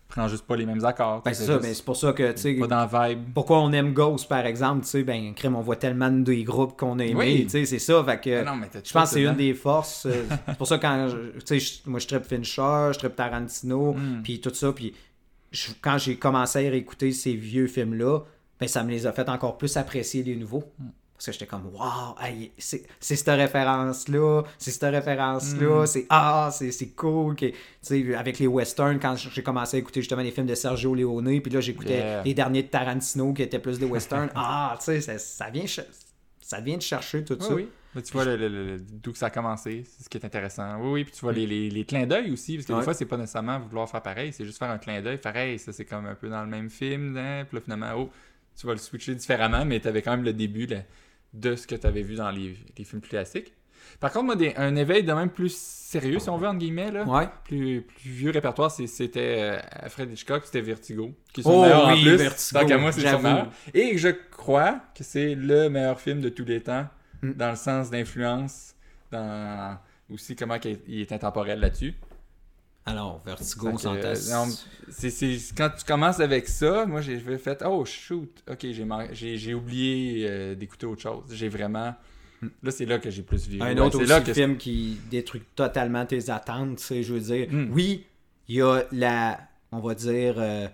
Prends juste pas les mêmes accords. Ben, c'est ça, ben, c'est pour ça que, tu sais... Pas dans la vibe. pourquoi on aime Ghost par exemple tu sais ben crime on voit tellement des groupes qu'on a aimé Oui. tu sais c'est ça fait que Ah non, mais t'as je pense que c'est une des forces euh, c'est pour ça quand tu sais moi je tripe Fincher je tripe Tarantino Mm. puis tout ça puis je- quand j'ai commencé à réécouter ces vieux films là ben ça me les a fait encore plus apprécier les nouveaux Mm. parce que j'étais comme waouh hey, c'est c'est cette référence là c'est cette référence Mm. c'est ah c'est c'est cool que tu sais avec les westerns quand j'ai commencé à écouter justement les films de Sergio Leone puis là j'écoutais Yeah. les derniers de Tarantino qui étaient plus des westerns <laughs> ah tu sais ça, ça vient ça vient de chercher tout Oui, ça oui. Tu vois le- le- le- d'où que ça a commencé, c'est ce qui est intéressant. Oui, oui, puis tu vois les, les, les clins d'œil aussi, parce que Ouais. des fois, c'est pas nécessairement vouloir faire pareil, c'est juste faire un clin d'œil, hey, ça c'est comme un peu dans le même film, hein, puis là finalement, oh, tu vas le switcher différemment, mais tu avais quand même le début là, de ce que tu avais vu dans les, les films plus classiques. Par contre, moi, des- un éveil de même plus sérieux, si on veut, entre guillemets, là, ouais plus, plus vieux répertoire, c'était euh, Alfred Hitchcock, c'était Vertigo. Qui est son Oh meilleur en plus. Vertigo, Tant qu'à moi, c'est. Et je crois que c'est le meilleur film de tous les temps, Mm. dans le sens d'influence, dans aussi comment qu'il est- il est intemporel là-dessus. alors Vertigo euh, c'est- quand tu commences avec ça, moi j'ai fait oh shoot, ok j'ai oublié euh, d'écouter autre chose. J'ai vraiment là c'est là que j'ai plus vu. un autre aussi là que film qui détruit totalement tes attentes tu sais je veux dire Mm. oui il y a la on va dire euh,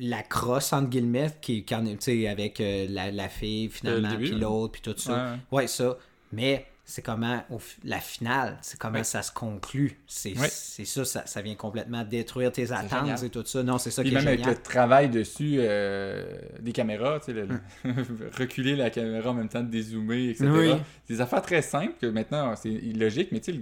la crosse entre guillemets qui, qui en est, tu sais avec euh, la, la fille finalement puis l'autre puis tout ça Ouais. ouais ça mais c'est comment au la finale c'est comment Ouais. ça se conclut c'est Ouais. c'est ça, ça ça vient complètement détruire tes attentes et tout ça non c'est ça Puis qui est même avec génial le travail dessus euh, des caméras, tu sais, le- Hum. le- <laughs> reculer la caméra en même temps de dézoomer, etc. Oui. C'est des affaires très simples que maintenant c'est illogique, mais tu sais,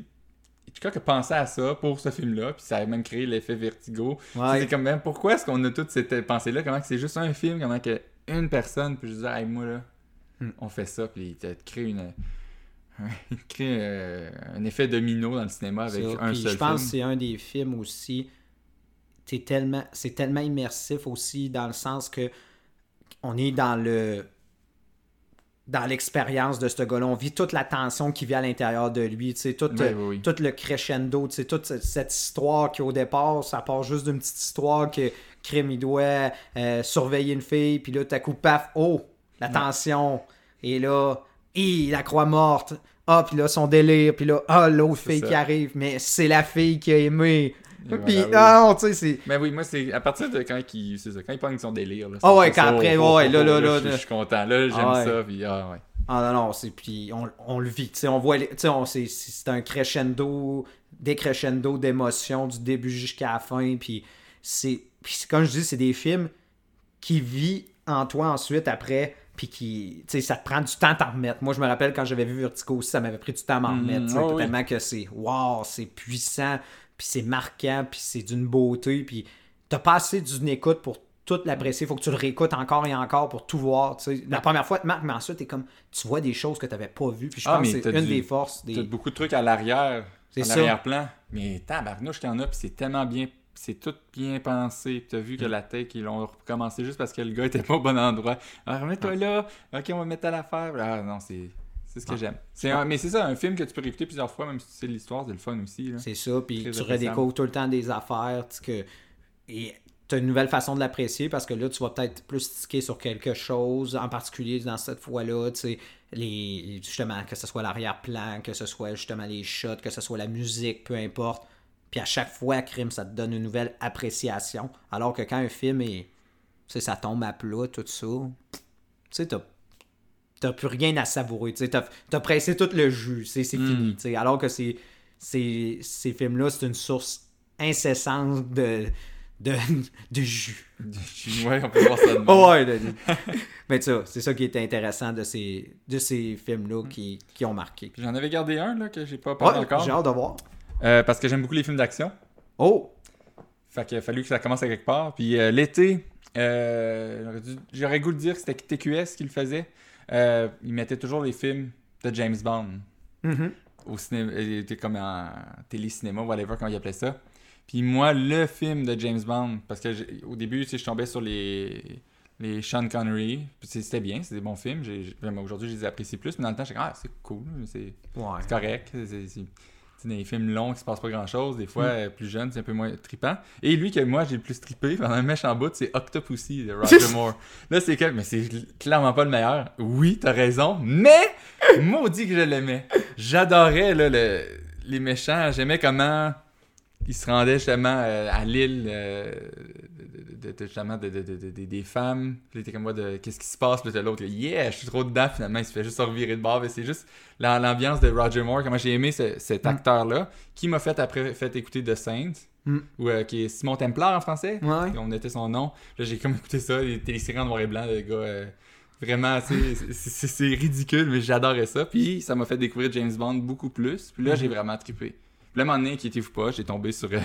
Hitchcock a pensé à ça pour ce film-là, puis ça a même créé l'effet vertigo. Ouais. C'est comme même pourquoi est-ce qu'on a toute cette pensée-là, comment que c'est juste un film, comment que une personne peut juste dire, hey, moi là, Hmm. on fait ça, puis il crée une. <laughs> il te crée euh, un effet domino dans le cinéma avec un Puis seul je pense que c'est un des films aussi. t'es tellement, c'est tellement immersif aussi dans le sens que on est dans le dans l'expérience de ce gars-là. On vit toute la tension qui vit à l'intérieur de lui, tout, Oui, oui, oui. tout le crescendo, toute cette, histoire qui au départ, ça part juste d'une petite histoire que Crime, il doit euh, surveiller une fille, puis là, t'as coup, paf, oh, la tension, et là, hi, la croix morte, ah, puis là, son délire, puis là, ah, l'autre fille ça. qui arrive, mais c'est la fille qui a aimé. Puis, ah, non, tu sais, c'est... Mais oui, moi, c'est à partir de quand il, ça, quand il pogne son délire. Là, Ah ouais, quand après, oh, ouais, oh, là, là, là, je, là. je suis content. Là, j'aime Ah ouais. ça. Puis, ah, ouais. Ah non, non, c'est puis on, on le vit, tu sais, on voit, tu sais, c'est c'est un crescendo, décrescendo d'émotions du début jusqu'à la fin, puis c'est, puis comme je dis, c'est des films qui vit en toi ensuite après, puis qui, tu sais, ça te prend du temps à t'en remettre. Moi, je me rappelle quand j'avais vu Vertigo aussi, ça m'avait pris du temps à m'en Mhm, remettre, oh oui. tellement que c'est, wow, c'est puissant, puis c'est marquant, puis c'est d'une beauté, puis t'as pas assez d'une écoute pour tout l'apprécier. Faut que tu le réécoutes encore et encore pour tout voir. La première fois, tu marques, mais ensuite, t'es comme, tu vois des choses que t'avais pas vues. Puis je Ah, pense que c'est t'as une du- des forces. T'as Des... beaucoup de trucs à l'arrière, à l'arrière-plan. Mais tabarnouche qu'il y en a, puis c'est tellement bien, c'est tout bien pensé. Puis T'as vu Mm. que la tech, ils l'ont recommencé juste parce que le gars était pas au bon endroit. Alors remets-toi là, ok, on va mettre à l'affaire. Ah non, c'est c'est ce que Ah. j'aime. C'est un- Mais c'est ça, un film que tu peux réécouter plusieurs fois, même si tu sais l'histoire, c'est le fun aussi. Là. C'est ça, puis tu redécouvres tout le temps des affaires, tu sais, que... et tu as une nouvelle façon de l'apprécier parce que là, tu vas peut-être plus tiquer sur quelque chose, en particulier dans cette fois-là, tu sais, les... justement, que ce soit l'arrière-plan, que ce soit justement les shots, que ce soit la musique, peu importe. Puis à chaque fois, crime, ça te donne une nouvelle appréciation. Alors que quand un film est... Tu sais, ça tombe à plat, tout ça, tu sais, t'as t'as plus rien à savourer. Tu t'as t'as pressé tout le jus, c'est c'est fini. Alors que ces, films-là, c'est une source incessante de, de, <laughs> de jus. ouais, on peut voir ça de. Oh <laughs> ouais, de- <laughs> Mais tu sais, c'est ça qui est intéressant de ces, de ces films-là qui, qui ont marqué. J'en avais gardé un là, que j'ai pas parlé Ouais, encore. j'ai hâte de voir. Euh, parce que j'aime beaucoup les films d'action. Oh! Fait qu'il a fallu que ça commence à quelque part. Puis euh, l'été, euh, j'aurais dû- j'aurais goût de dire que c'était TQS qui le faisait. Euh, il mettait toujours les films de James Bond Mhm. au cinéma. Il était comme en télé-cinéma, whatever, quand il appelait ça. Puis moi, le film de James Bond, parce que au début, je tombais sur les, les Sean Connery. C'était bien, c'est des bons films. Aujourd'hui, je les apprécie plus. Mais dans le temps, j'étais comme, ah, c'est cool, c'est Ouais. correct. C'est des films longs qui se passe pas grand chose. Des fois, euh, plus jeune, c'est un peu moins trippant. Et lui que moi, j'ai le plus trippé <laughs> pendant un méchant bout, c'est Octopussy de Roger <laughs> Moore. Là, c'est que, mais c'est clairement pas le meilleur. Oui, t'as raison, mais <laughs> maudit que je l'aimais. J'adorais là, le- les méchants. J'aimais comment ils se rendaient justement euh, à l'île euh, justement de- de- de- de- de- des femmes. Puis était comme moi de qu'est-ce qui se passe, puis t'as l'autre, yeah, je suis trop dedans finalement, il se fait juste revirer de bord. Mais c'est juste la- l'ambiance de Roger Moore, comment j'ai aimé ce- cet Mm. acteur-là, qui m'a fait après fait écouter The Saints, Mm. ou euh, qui est Simon Templar en français. Ouais. On était son nom. Là, j'ai comme écouté ça, les téléséries en noir et blanc, le gars. euh, vraiment, c'est- ridicule, mais j'adorais ça. Puis ça m'a fait découvrir James Bond beaucoup plus. Puis là, j'ai vraiment trippé. Un moment donné, inquiétez-vous pas, j'ai tombé sur <laughs> euh,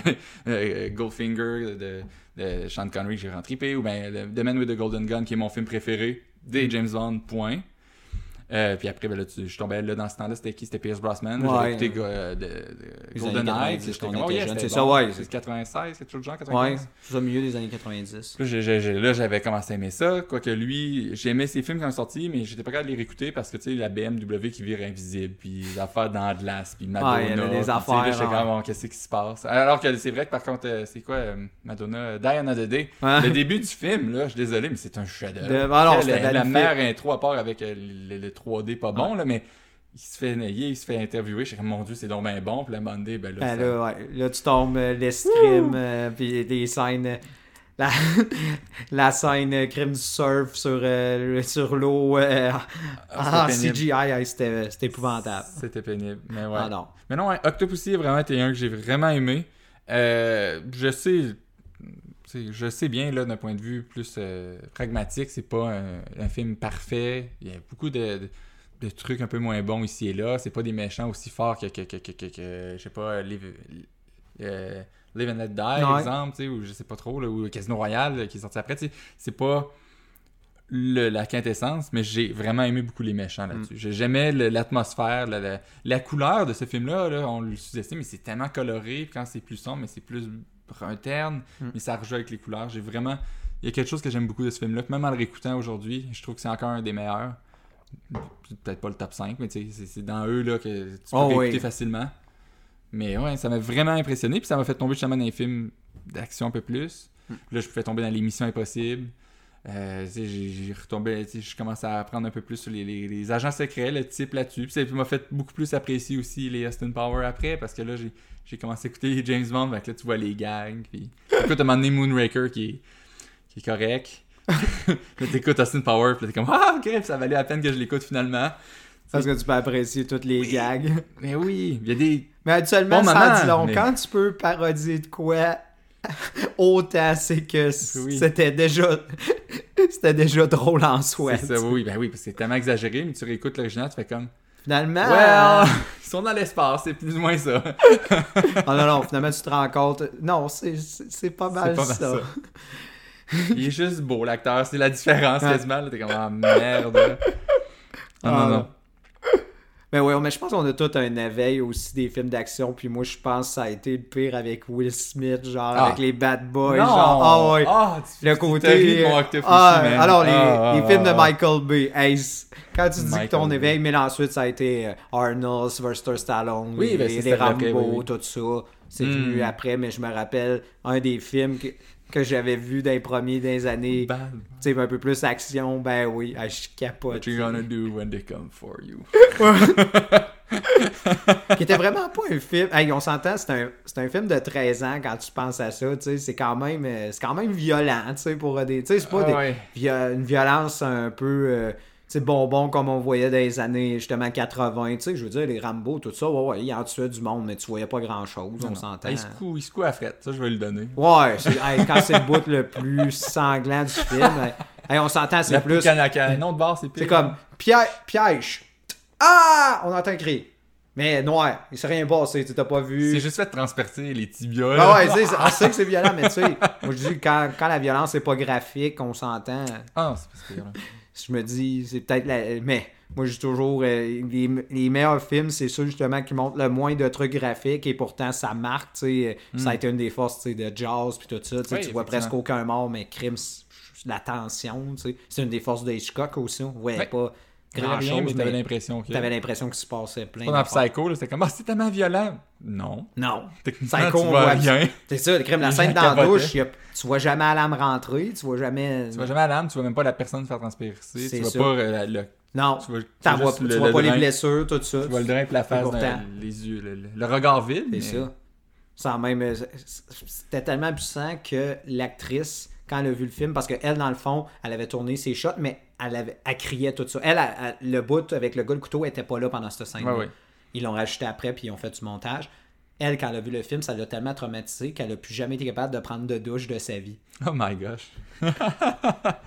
euh, Goldfinger de, de Sean Connery que j'ai vraiment trippé, ou bien le- The Man with the Golden Gun, qui est mon film préféré des James Bond, point. Euh, puis après, ben là, tu- je tombais là dans ce temps-là, c'était qui? C'était Pierce Brosnan. Ouais. J'avais écouté euh, de, de Les Golden années Eye. 90, J'étais quand on comme, oh yeah, c'est ça, bon. ouais. C'est 96, quelque chose de genre, Ouais. 95. C'est ça, au milieu des années 90. Là, j'avais commencé à aimer ça. Quoique lui, j'aimais ses films quand ils sont sortis, mais j'étais pas capable de les réécouter parce que, tu sais, la BMW qui vire invisible, puis les affaires dans glace, puis Madonna. Ouais, il y avait des affaires, j'étais ouais. comme, bon, qu'est-ce qui se passe? Alors que c'est vrai que, par contre, euh, c'est quoi, euh, Madonna, Diana the Day? Ouais. Le début du film, là, je suis désolé, mais c'est un chef-d'œuvre. Ah la, meilleure intro à part avec le 3D pas bon, là, mais il se fait nailler, il se fait interviewer. Je suis comme, mon Dieu, c'est donc bien bon. Puis la Monday, ben là, Ben ça- là, ouais. là, tu tombes euh, l'escrime, euh, puis des scènes. euh, la, <laughs> la scène crime du surf sur, euh, sur l'eau euh, Ah, en. CGI, c'était épouvantable. C'était pénible. Mais ouais. Ah non. Mais non, ouais, Octopussy a vraiment été un que j'ai vraiment aimé. Je sais. Je sais bien, là, d'un point de vue plus euh, pragmatique, c'est pas un, un film parfait. Il y a beaucoup de, de- de trucs un peu moins bons ici et là. C'est pas des méchants aussi forts que, que, que, que, je sais pas, Live, euh, Live and Let Die, Ouais. exemple, ou je sais pas trop, là, ou Casino Royale qui est sorti après. C'est pas le- la quintessence, mais j'ai vraiment aimé beaucoup les méchants là-dessus. J'ai- J'aimais l'atmosphère, la, la- la couleur de ce film-là, là, on le sous-estime, mais c'est tellement coloré, quand c'est plus sombre, mais c'est plus brun terne, Mm. mais ça rejoue avec les couleurs. J'ai vraiment... Il y a quelque chose que j'aime beaucoup de ce film-là, même en le réécoutant aujourd'hui, je trouve que c'est encore un des meilleurs. Peut-être pas le top 5, mais c'est- dans eux là, que tu peux Oh, réécouter oui. facilement. Mais ouais, ça m'a vraiment impressionné, puis ça m'a fait tomber justement dans les films d'action un peu plus. Mm. Puis Là, je pouvais tomber dans les missions impossibles. Euh, j'ai retombé, je commençais à apprendre un peu plus sur les, les- les agents secrets, le type là-dessus. Puis ça m'a fait beaucoup plus apprécier aussi les Austin Power après, parce que là, j'ai commencé à écouter les James Bond, fait que là, tu vois les gags. Puis écoute, à un moment donné, Moonraker qui est, qui est correct. <laughs> là, t'écoutes Austin Power, puis t'es comme Ah, ok, ça valait la peine que je l'écoute finalement. Parce que tu peux apprécier toutes les gags. Mais oui, il y a des. Mais actuellement, Bon ça moment, dit long. mais- Quand tu peux parodier de quoi <laughs> autant, c'est que Oui. c'était déjà <laughs> c'était déjà drôle en soi. c'est ça, oui, ben oui, parce que c'est tellement exagéré, mais tu réécoutes l'original, tu fais comme Finalement. Euh, ils sont dans l'espace, c'est plus ou moins ça. oh <laughs> non, non, finalement, tu te rends compte. Non, c'est- pas mal, pas mal ça. ça. Il est juste beau, l'acteur. C'est la différence quasiment. T'es comme, ah merde. Ah, Ah, non, non. Mais ouais, mais je pense qu'on a tout un éveil aussi des films d'action. Puis moi, je pense que ça a été le pire avec Will Smith, genre Ah. avec les Bad Boys. Non! Genre, ah ouais. Ah, tu- Le côté. ah, aussi, alors, les, les films de. Michael Bay. Hey, quand tu dis Michael que ton Bay. éveil, mais ensuite, ça a été euh, Arnold, Sylvester Stallone, Oui, les, ben, les Rambo, après, oui, oui. tout ça. C'est Hmm. venu après, mais je me rappelle un des films que, que j'avais vu dans les premiers des années. Tu sais, un peu plus action, ben oui, ah, je capote. What you gonna do when they come for you? <laughs> qui était vraiment pas un film. Hey, on s'entend, c'est un, un film de 13 ans quand tu penses à ça. tu sais, C'est quand même euh, c'est quand même violent, tu sais, pour des. Tu sais, c'est pas Ah des- ouais. une violence un peu. euh, sais, bonbon comme on voyait dans les années justement 80. Tu sais, je veux dire, les Rambo, tout ça, ouais, ouais, il en tuait du monde, mais tu voyais pas grand chose, on s'entend. Ah, il, se coud, il se coud à frette, ça je vais le donner. Ouais, c'est- hey, quand c'est le bout le plus sanglant du film, hey, on s'entend, c'est plus. plus. Non de bord, c'est pire. C'est comme piège, piège. Ah! On entend crier. Mais noir, il s'est rien passé, tu t'as pas vu. C'est juste fait transpercer les tibias. Ah là. ouais, <laughs> tu sais, on sait que c'est violent, mais tu sais, moi je dis quand, quand la violence est pas graphique, on s'entend. Ah c'est pas là. Je me dis, c'est peut-être la. Mais moi dis toujours, euh, les, les meilleurs films, c'est ceux justement qui montrent le moins de trucs graphiques et pourtant ça marque, tu sais. Ça a été une des forces de Jaws puis tout ça. tu Oui, vois presque aucun mort, mais crime, la tension, tu sais. C'est une des forces de Hitchcock aussi. On voyait Ouais. pas T'avais grand rien, mais t'avais l'impression que. T'avais l'impression se passait plein Pas dans. Psycho, c'était comme, ah, c'est tellement violent. Non. Non. Psycho, tu on vois voit rien. C'est ça, le crime, la scène dans la douche, tu vois jamais la lame rentrer, tu vois jamais. Tu vois jamais la lame, tu vois même pas la personne se faire transpercer. C'est Tu vois pas euh, le. Non, Tu vois, tu vois tu vois le pas les blessures, tout ça. Tu vois le drain la face, dans les yeux, le, regard vide. mais- C'est ça. Sans même. euh, C'était tellement puissant que l'actrice, quand elle a vu le film, parce qu'elle, dans le fond, elle avait tourné ses shots, mais elle, avait, elle criait tout ça. Elle, elle- elle- le bout avec le gars, le couteau, était pas là pendant cette scène. Ouais. Ils l'ont rajouté après, puis ils ont fait du montage. Elle, quand elle a vu le film, ça l'a tellement traumatisée qu'elle a plus jamais été capable de prendre de douche de sa vie. Oh my gosh. <laughs>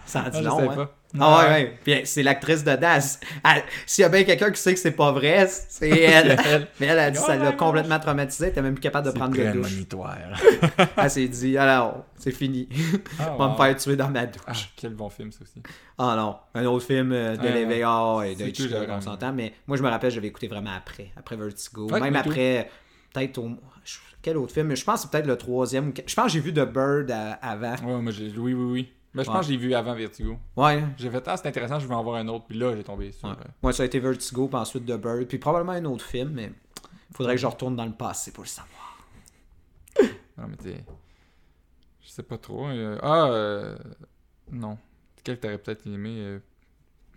Ça en dit Ah, je long, hein? pas. Ah ouais, ouais. Puis c'est l'actrice de Das. S'il y a bien quelqu'un qui sait que c'est pas vrai, c'est <laughs> elle. Mais elle a dit Oh ça my l'a complètement traumatisée. Elle était même plus capable de prendre de douche. <laughs> Elle s'est dit, alors, c'est fini. Ah, On va me faire tuer dans ma douche. Ah, quel bon film, ça aussi. Ah non, un autre film euh, de ah, et de Hitchcock, on s'entend. Mais moi, je me rappelle, j'avais écouté vraiment après. Après Vertigo. Ouais, même après, peut-être au. Quel autre film? Je pense que c'est peut-être le troisième. Je pense que j'ai vu The Bird à- avant. Ouais, moi, j'ai... Oui, oui, oui. Mais je Ouais. pense que j'ai vu avant Vertigo. Ouais. J'ai fait, ah, c'est intéressant, je vais en voir un autre. Puis là, j'ai tombé sur. Ouais. euh, Moi, ça a été Vertigo, puis ensuite The Bird, puis probablement un autre film, mais il faudrait que je retourne dans le passé pour le savoir. <laughs> Non, mais t'es. Je sais pas trop. euh, Ah, euh... non. Quel que t'aurais peut-être aimé euh,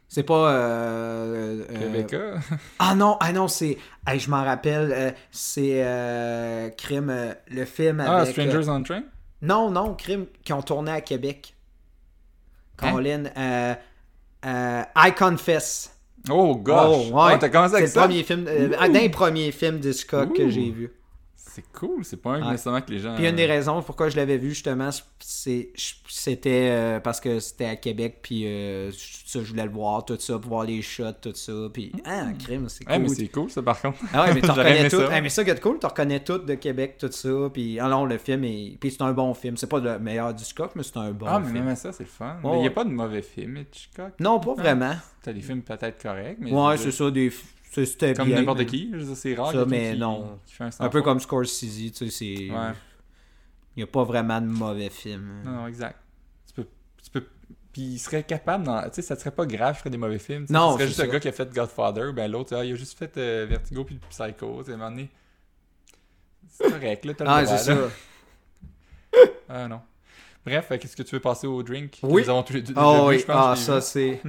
C'est pas. euh, euh, Rebecca? Ah non, ah non, c'est. hey, je m'en rappelle, euh, c'est euh, Crime, euh, le film Ah. Strangers euh, on Train? Non, non, Crime, qui ont tourné à Québec. Hein? Colin, euh, euh, I Confess. Oh, gosh Oh, ouais. T'as commencé C'est avec le ça? premier film, euh, un des premiers films d'Hitchcock que j'ai vu. C'est cool, c'est pas un Ouais. nécessairement que les gens. Puis une des raisons pourquoi je l'avais vu justement, c'est c'était euh, parce que c'était à Québec puis euh, ça, je voulais le voir tout ça, pour voir les shots tout ça puis ah crime c'est Ouais, cool. mais c'est cool, ça, par contre. ah ouais, mais <laughs> tu reconnais tout. ça. Ah, mais ça qui est cool, tu reconnais tout de Québec tout ça puis alors le film est puis c'est un bon film, c'est pas le meilleur du Scott mais c'est un bon ah, mais film. même ça, c'est le fun. Ouais, mais il y a ouais. pas de mauvais film, Hitchcock. Non, pas vraiment. T'as des films peut-être corrects, mais. Ouais, c'est ça des c'est- c'était Comme n'importe qui, je c'est rare. Ça, mais qui- non. qui fait un, Un peu comme Scorsese, tu sais, c'est il Ouais. y a pas vraiment de mauvais films. Non, non, exact. Tu peux. Tu peux... Puis il serait capable, dans... tu sais, ça serait pas grave, il ferait des mauvais films. Non, Ce serait c'est juste ça. un gars qui a fait Godfather, ben l'autre, ah, il a juste fait euh, Vertigo puis Psycho, tu sais, à un moment donné. C'est correct, là, t'as le Ah, c'est ça. <laughs> Ah non. Bref, qu'est-ce que tu veux passer au drink? Oui. Nous avons tous les deux Ah oui, je pense, ah je ça c'est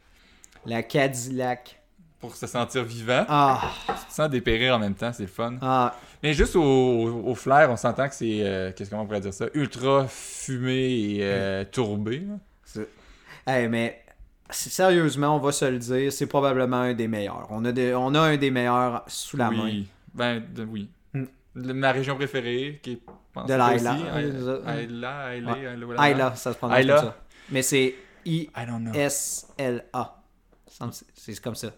<laughs> la Cadillac. Pour se sentir vivant. Ah, Sans dépérir en même temps, c'est le fun. ah, Mais juste au, au flair, on s'entend que c'est, euh, qu'est-ce qu'on pourrait dire ça, ultra fumé et euh, tourbé. là. Hey, mais sérieusement, on va se le dire, c'est probablement un des meilleurs. On a, des- on a un des meilleurs sous la main. oui. Ben, de- oui. Hmm. Ma région préférée, qui est... pense De l'Aïla. Aïla, ça se prononce comme ça. Mais c'est. I-S-L-A. C'est comme ça.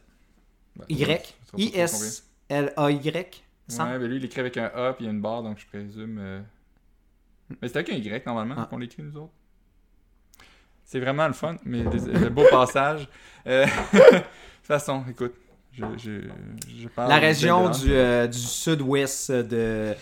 Ben, Y. I-S-L-A-Y. Ouais, ben lui, il écrit avec un A puis une barre, donc je présume. euh, Mais c'est avec un Y normalement Ah. qu'on l'écrit nous autres. C'est vraiment le fun, mais des- le beau passage. <laughs> Euh, De <laughs> toute façon, écoute, je, je, je parle. La région du, euh, du sud-ouest de,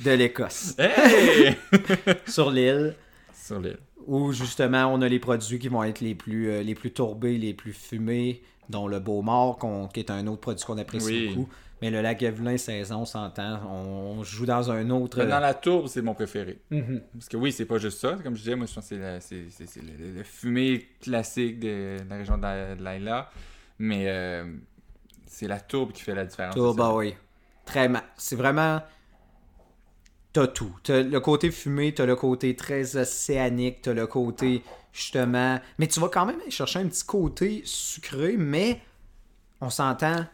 de l'Écosse, Hey! <laughs> sur l'île, Sur l'île. Où justement on a les produits qui vont être les plus, euh, les plus tourbés, les plus fumés, dont le Beaumort, qu'on- qui est un autre produit qu'on apprécie Oui. beaucoup. Mais le lac Evelyn, saison, on s'entend, on, joue dans un autre. Mais Dans la tourbe, c'est mon préféré. Mhm. Parce que oui, c'est pas juste ça. Comme je disais, moi, je pense que c'est le, fumé classique de, de la région de la- de l'Aïla. Mais euh, c'est la tourbe qui fait la différence. Tour, c'est bah ça. oui. Très C'est vraiment. T'as tout. T'as le côté fumé, t'as le côté très océanique, t'as le côté justement. Mais tu vas quand même chercher un petit côté sucré, mais on s'entend.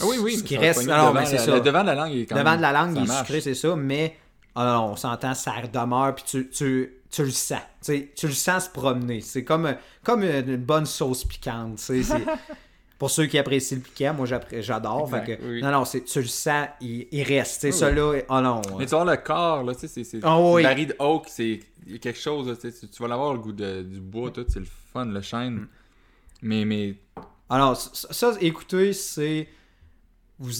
Ah oui, oui. Ce qui reste. Alors, devant mais c'est la- ça. Le devant de la langue est quand Devant même- de la langue, il est sucré, c'est ça, mais non, on s'entend, ça demeure, puis tu, tu, tu le sens. Tu sais, tu le sens se promener. C'est comme, comme une bonne sauce piquante. tu sais, c'est- <laughs> Pour ceux qui apprécient le piquant, moi j'adore. oui. Non, non, c'est- tu le sens, il, il reste. Oui, ça là, oh non. Mais tu vois le corps, là, tu sais, c'est. c'est Ah oui. baril de oak, c'est quelque chose, là, tu sais, tu vas l'avoir le goût de- du bois, tout, c'est le fun, le Mm. chêne. Mais, mais. Alors, ça, ça, écoutez, c'est. Vous,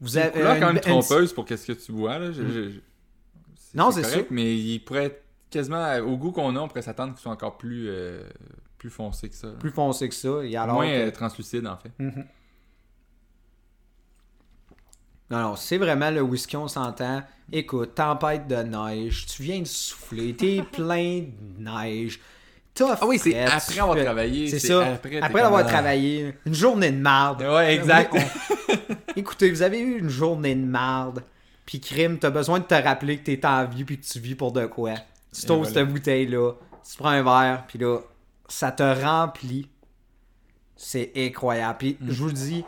vous C'est avez. couleur quand même une- trompeuse pour qu'est-ce que tu bois, là. je- je- je- Non, c'est correct, ça. Mais il pourrait être quasiment, au goût qu'on a, on pourrait s'attendre qu'il soit encore plus, euh, plus foncé que ça. là. plus foncé que ça. Et alors Moins que- euh, translucide, en fait. Non, non, c'est vraiment le whisky, on s'entend. Écoute, tempête de neige, tu viens de souffler, t'es <laughs> plein de neige. T'as Ah oui, c'est après avoir fais- travaillé. C'est ça. Après, avoir comme, ah. travaillé, une journée de marde. Ouais, exact. <laughs> Écoutez, vous avez eu une journée de marde, puis crime, t'as besoin de te rappeler que t'es en vie puis que tu vis pour de quoi. Tu tournes voilà. cette bouteille-là, tu prends un verre, puis là, ça te remplit. C'est incroyable. Puis Mm. je vous le dis,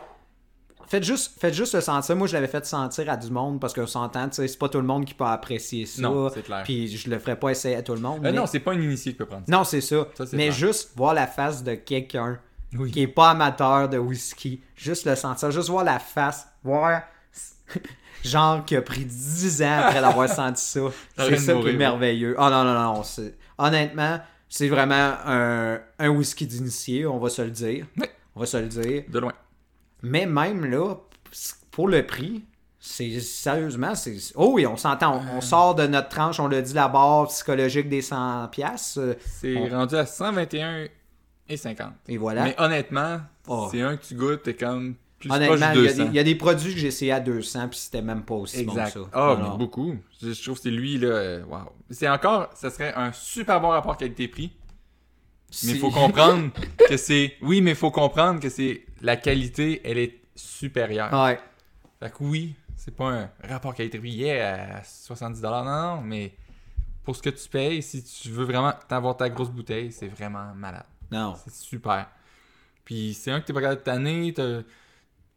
faites juste, faites juste le sentir. Moi, je l'avais fait sentir à du monde parce qu'on s'entend, tu sais, c'est pas tout le monde qui peut apprécier ça. Non, c'est clair. Puis je le ferai pas essayer à tout le monde. Euh, mais- Non, c'est pas un initié qui peut prendre ça. non, c'est ça. Mais clair. juste voir la face de quelqu'un Oui. qui est pas amateur de whisky, juste le sentir, juste voir la face, voir <laughs> genre qui a pris 10 ans après l'avoir <laughs> senti ça. C'est ça qui est merveilleux. Oh non, non, non. Honnêtement, c'est vraiment un, un whisky d'initié, on va se le dire. Ouais. On va se le dire. De loin. Mais même là, pour le prix, c'est sérieusement, c'est. Oh oui, on s'entend. On, on sort de notre tranche, on l'a dit, la barre psychologique des 100$. piastres, euh, C'est On- rendu à 121 et 50. Et voilà. Mais honnêtement, Oh. c'est un que tu goûtes, t'es comme plus Honnêtement, il y, a 200. des- il y a des produits que j'ai essayé à 200 puis c'était même pas aussi Exact. bon ça. Ah, beaucoup. Je, je trouve que c'est lui, là. euh, Wow. C'est encore, ça serait un super bon rapport qualité-prix. Mais il faut <laughs> comprendre que c'est. Oui, mais il faut comprendre que c'est. La qualité, elle est supérieure. Ouais. Fait que oui, c'est pas un rapport qualité-prix yeah, à 70$. Non, non, mais pour ce que tu payes, si tu veux vraiment avoir ta grosse bouteille, c'est vraiment malade. Non. C'est super. Puis c'est un que t'es pas capable de tanner,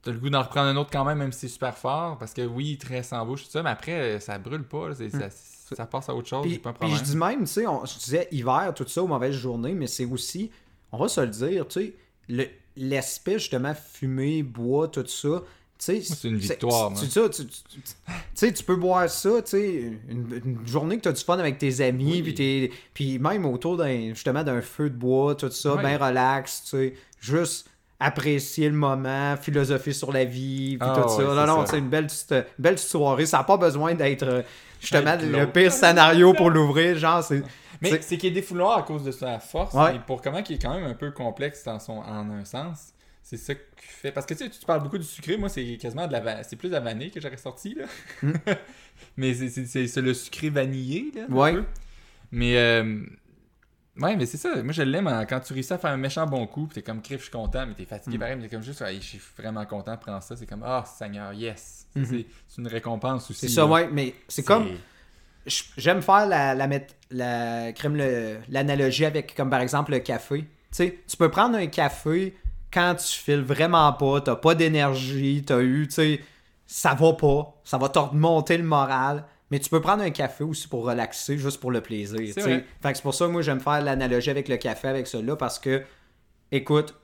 t'as le goût d'en reprendre un autre quand même, même si c'est super fort, parce que oui, il te reste en bouche, tout ça, mais après, ça brûle pas, là, c'est- ça, ça passe à autre chose, Puis, pas un puis je dis même, tu sais, on- je disais hiver, tout ça, aux mauvaises journées, mais c'est aussi, on va se le dire, tu sais, l'aspect justement fumé, bois, tout ça. tu sais, c'est une victoire, Tu, tu, tu- tu- tu sais, tu peux boire ça, tu sais, une, une journée que tu as du fun avec tes amis, Oui. puis, t'es- puis même autour d'un justement d'un feu de bois, tout ça, Ouais. bien relax, tu sais, juste apprécier le moment, philosopher sur la vie, puis Ah tout ouais, ça. Non, non, c'est une belle une belle soirée. Ça n'a pas besoin d'être euh, justement le pire scénario pour l'ouvrir, genre, c'est. Mais c'est- qu'il est défouloir à cause de sa force, Ouais. et pour comment qu'il est quand même un peu complexe dans son, en un sens. C'est ça qui fait. Parce que tu sais, tu parles beaucoup du sucré, moi c'est quasiment de la c'est plus de la vanille que j'aurais sorti là. <laughs> mais c'est- le sucré vanillé là. Hmm. Ouais. Mais euh, ouais, mais c'est ça. Moi je l'aime hein, quand tu réussis à faire un méchant bon coup, puis t'es comme crif, je suis content, mais t'es fatigué Mm. pareil, mais t'es comme juste, je suis vraiment content de prendre ça. C'est comme ah Seigneur, yes. Mhm. C'est c'est une récompense aussi. C'est ça, là. ouais, mais c'est comme. J'aime faire la, la, la l'analogie avec, comme par exemple, le café. Tu sais, tu peux prendre un café quand tu files vraiment pas, t'as pas d'énergie, t'as eu, tu sais, ça va pas, ça va te remonter le moral. Mais tu peux prendre un café aussi pour relaxer, juste pour le plaisir. que c'est pour ça que moi j'aime faire l'analogie avec le café avec cela parce que, écoute,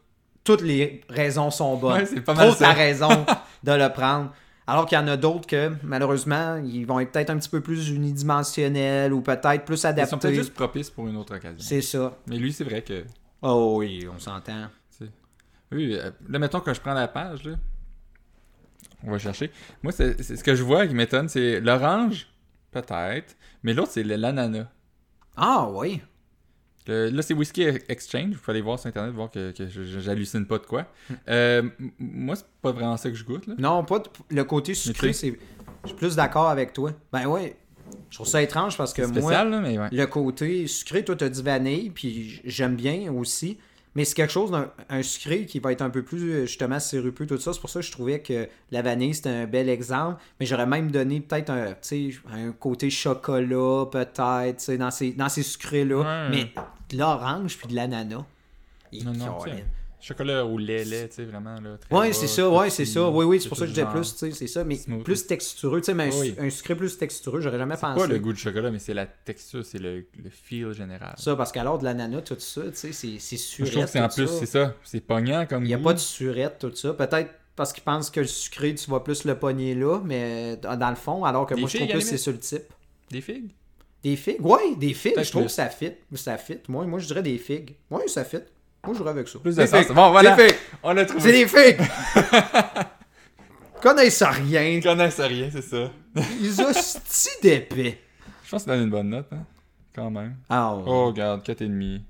toutes les raisons sont bonnes. Ouais, c'est pas mal Trop ça. raison <laughs> de le prendre. Alors qu'il y en a d'autres que, malheureusement, ils vont être peut-être un petit peu plus unidimensionnels ou peut-être plus Ils sont peut-être adaptés. juste propices pour une autre occasion. C'est ça. Mais lui, c'est vrai que. Oh oui, on s'entend. Oui, euh, là, mettons que je prends la page, là. On va chercher. Moi, c'est c'est- ce que je vois qui m'étonne, c'est l'orange, peut-être. Mais l'autre, c'est l'ananas. Ah oui. Le- là, c'est Whiskey Exchange. Vous pouvez aller voir sur Internet, voir que, j'hallucine pas de quoi. Euh, m- moi, c'est pas vraiment ça que je goûte, là. Non, pas de- le côté sucré, c'est. Je suis plus d'accord avec toi. Ben ouais. Je trouve ça étrange parce que moi, là, mais ouais. le côté sucré, toi, t'as dit vanille, puis j'aime bien aussi. Mais c'est quelque chose d'un un sucré qui va être un peu plus, euh, justement, sirupeux, tout ça. C'est pour ça que je trouvais que la vanille, c'était un bel exemple. Mais j'aurais même donné peut-être un, un côté chocolat, peut-être, tu sais, dans ces, dans ces sucrés-là. Ouais. Mais de l'orange puis de l'ananas. Non, non, Chocolat au lait, lait, tu sais, vraiment, là. très Ouais, c'est ça, ouais, c'est ça. Oui, oui, c'est pour ça que je disais plus, tu sais, c'est ça. Mais plus textureux, tu sais, mais un, Oui. un sucré plus textureux, j'aurais jamais C'est pensé. pas le goût du chocolat, mais c'est la texture, c'est le, le feel général. Ça, parce qu'alors de l'ananas, tout ça, tu sais, c'est c'est je surette. trouve que c'est en plus, c'est ça. C'est pognant comme Il n'y a goût. pas de surette, tout ça. Peut-être parce qu'ils pensent que le sucré, tu vas plus le pogner là, mais dans le fond, alors que Des moi, je trouve la c'est sur le type. Des figues? Des figues? Oui, des figues, je trouve que ça fit. Ça fit. Moi, moi, je dirais des figues. Oui, ça fit. Moi, je jouerais avec ça. Plus de sens. Bon, voilà. Des. On l'a trouvé. C'est des! Ils <laughs> connaissent rien. Ils connaissent rien, c'est ça. Ils <laughs> hosties d'épais. Je pense que c'est une bonne note, hein. Quand même. Ah, ouais. Oh, regarde, 4,5.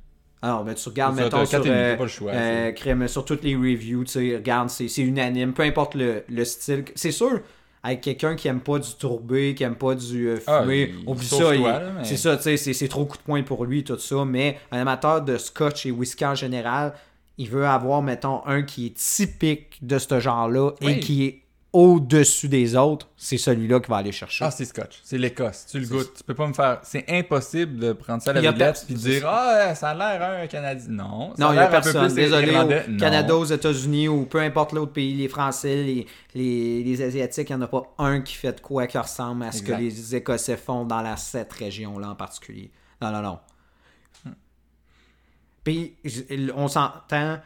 Alors, ben, tu regardes, Ça, mettons, sur, euh, pas le choix, euh, crème, sur toutes les reviews, tu sais, regarde, c'est c'est unanime, peu importe le, le style. C'est sûr, avec quelqu'un qui aime pas du tourbé, qui aime pas du euh, Ah, fumé, oublie ça. mais- C'est ça, tu sais, c'est- c'est trop coup de poing pour lui, tout ça. Mais un amateur de scotch et whisky en général, il veut avoir, mettons, un qui est typique de ce genre-là et qui est au-dessus des autres. C'est celui-là qui va aller chercher. Ah, c'est scotch. C'est l'Écosse. Tu le goûtes. Tu peux pas me faire. C'est impossible de prendre ça à la pers- puis de dire Ah, ça a l'air un Canadien. Non. ça Non, il n'y a peu personne. Désolé, au. Canada, aux États-Unis ou peu importe l'autre pays, les Français, les, les, les Asiatiques, il n'y en a pas un qui fait de quoi qui ressemble à ce Exact. que les Écossais font dans la, cette région-là en particulier. Non, non, non. Puis, j- on s'entend.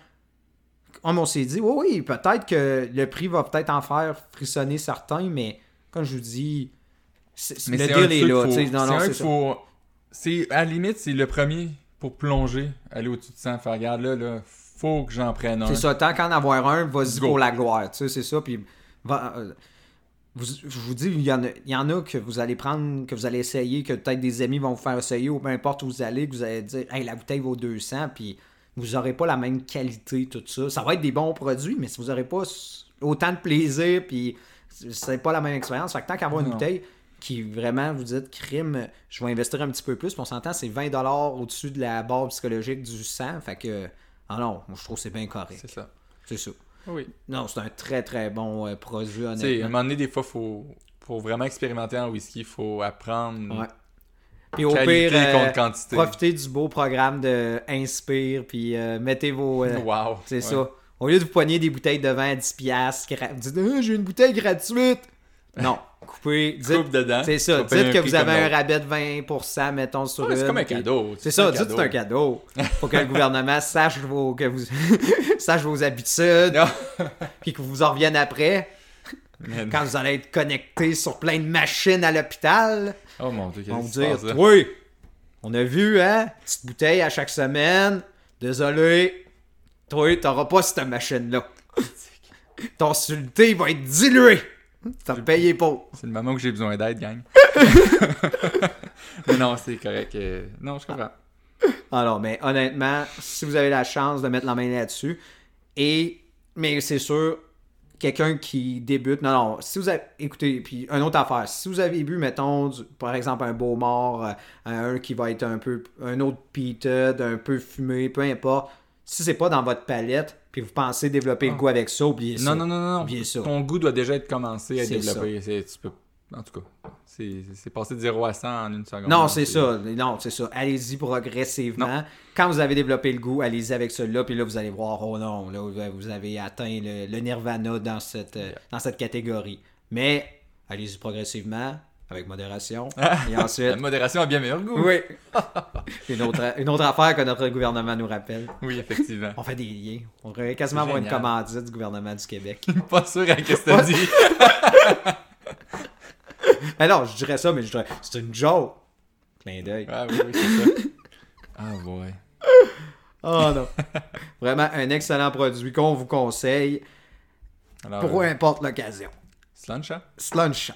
Comme on s'est dit, oui, oui, peut-être que le prix va peut-être en faire frissonner certains, mais comme je vous dis, Mais le deal est là. C'est c'est qu'il faut. C'est à la limite, c'est le premier pour plonger, aller au-dessus de 100, faire regarde là, là, faut que j'en prenne un. C'est ça, tant qu'en avoir un, vas-y pour la gloire. Tu sais, c'est ça. Puis, va- euh, vous- je vous dis, il y, en a, il y en a que vous allez prendre, que vous allez essayer, que peut-être des amis vont vous faire essayer, ou peu importe où vous allez, que vous allez dire, hey, la bouteille vaut 200, puis vous n'aurez pas la même qualité, tout ça. Ça va être des bons produits, mais si vous n'aurez pas autant de plaisir, puis c'est pas la même expérience, fait que tant qu'avoir une bouteille qui vraiment vous dites crime, je vais investir un petit peu plus, puis on s'entend, c'est 20$ au-dessus de la barre psychologique du 100, fait que, ah non, moi, je trouve que c'est bien correct. C'est ça. C'est ça. Oui. Non, c'est un très très bon euh, produit, sais, à un honnêtement. moment donné, des fois, faut. Pour vraiment expérimenter en whisky, il faut apprendre Ouais. Puis au qualité pire, euh, quantité. profitez du beau programme de Inspire, puis euh, mettez vos. euh, Wow. c'est Ouais. ça. Au lieu de vous poigner des bouteilles de vin à 10$, piastres, gra- vous dites Ah, j'ai une bouteille gratuite. <laughs> Non, coupez. Dites, Coupe dedans. c'est ça. Dites que vous avez un rabais de 20%, mettons, sur Ouais, c'est comme un cadeau. C'est ça, dites que c'est un cadeau. Faut que le gouvernement sache vos, que vous, <laughs> sache vos habitudes, puis que vous en revienne après. Man. quand vous allez être connecté sur plein de machines à l'hôpital, Oh mon dieu, qu'est-ce qui se passe? Oui, on a vu, hein, petite bouteille à chaque semaine. Désolé, toi, t'auras pas cette machine-là. Ton sulté va être dilué. T'as payé pour. C'est le moment où j'ai besoin d'aide, gang. <laughs> Mais non, c'est correct. euh, Non, je comprends. Alors, mais honnêtement, si vous avez la chance de mettre la main là-dessus, et. Mais c'est sûr, quelqu'un qui débute. Non, non, si vous avez. Écoutez, puis une autre affaire. Si vous avez bu, mettons, du- par exemple, un beau mort, euh, un qui va être un peu. Un autre peated, un peu fumé, peu importe. Si c'est pas dans votre palette, puis vous pensez développer le Ah. goût avec ça, oubliez ça. Non, non, non, non. non. Oubliez ça. Ton goût doit déjà être commencé à. C'est- Tu peux... En tout cas, c'est passé de 0 à 100 en une seconde. Non, c'est ça. Non, c'est ça. Allez-y progressivement. Quand vous avez développé le goût, allez-y avec celui-là, puis là, vous allez voir, oh non, là, vous- avez atteint le, le nirvana dans cette, dans cette catégorie. Mais, allez-y progressivement. avec modération. <laughs> Et La ensuite, modération a bien meilleur goût. oui, <laughs> une autre, une autre affaire que notre gouvernement nous rappelle. Oui, effectivement. On fait des liens. On devrait quasiment avoir une commandite du gouvernement du Québec. <laughs> Pas sûr à ce que t'as dit. Mais non, je dirais ça, mais je dirais, c'est une joke. Clin d'œil. Ah oui, oui, c'est ça. <laughs> Ah ouais. Oh non. Vraiment un excellent produit qu'on vous conseille Alors, pour euh, importe l'occasion. Slunch, hein? Slunch.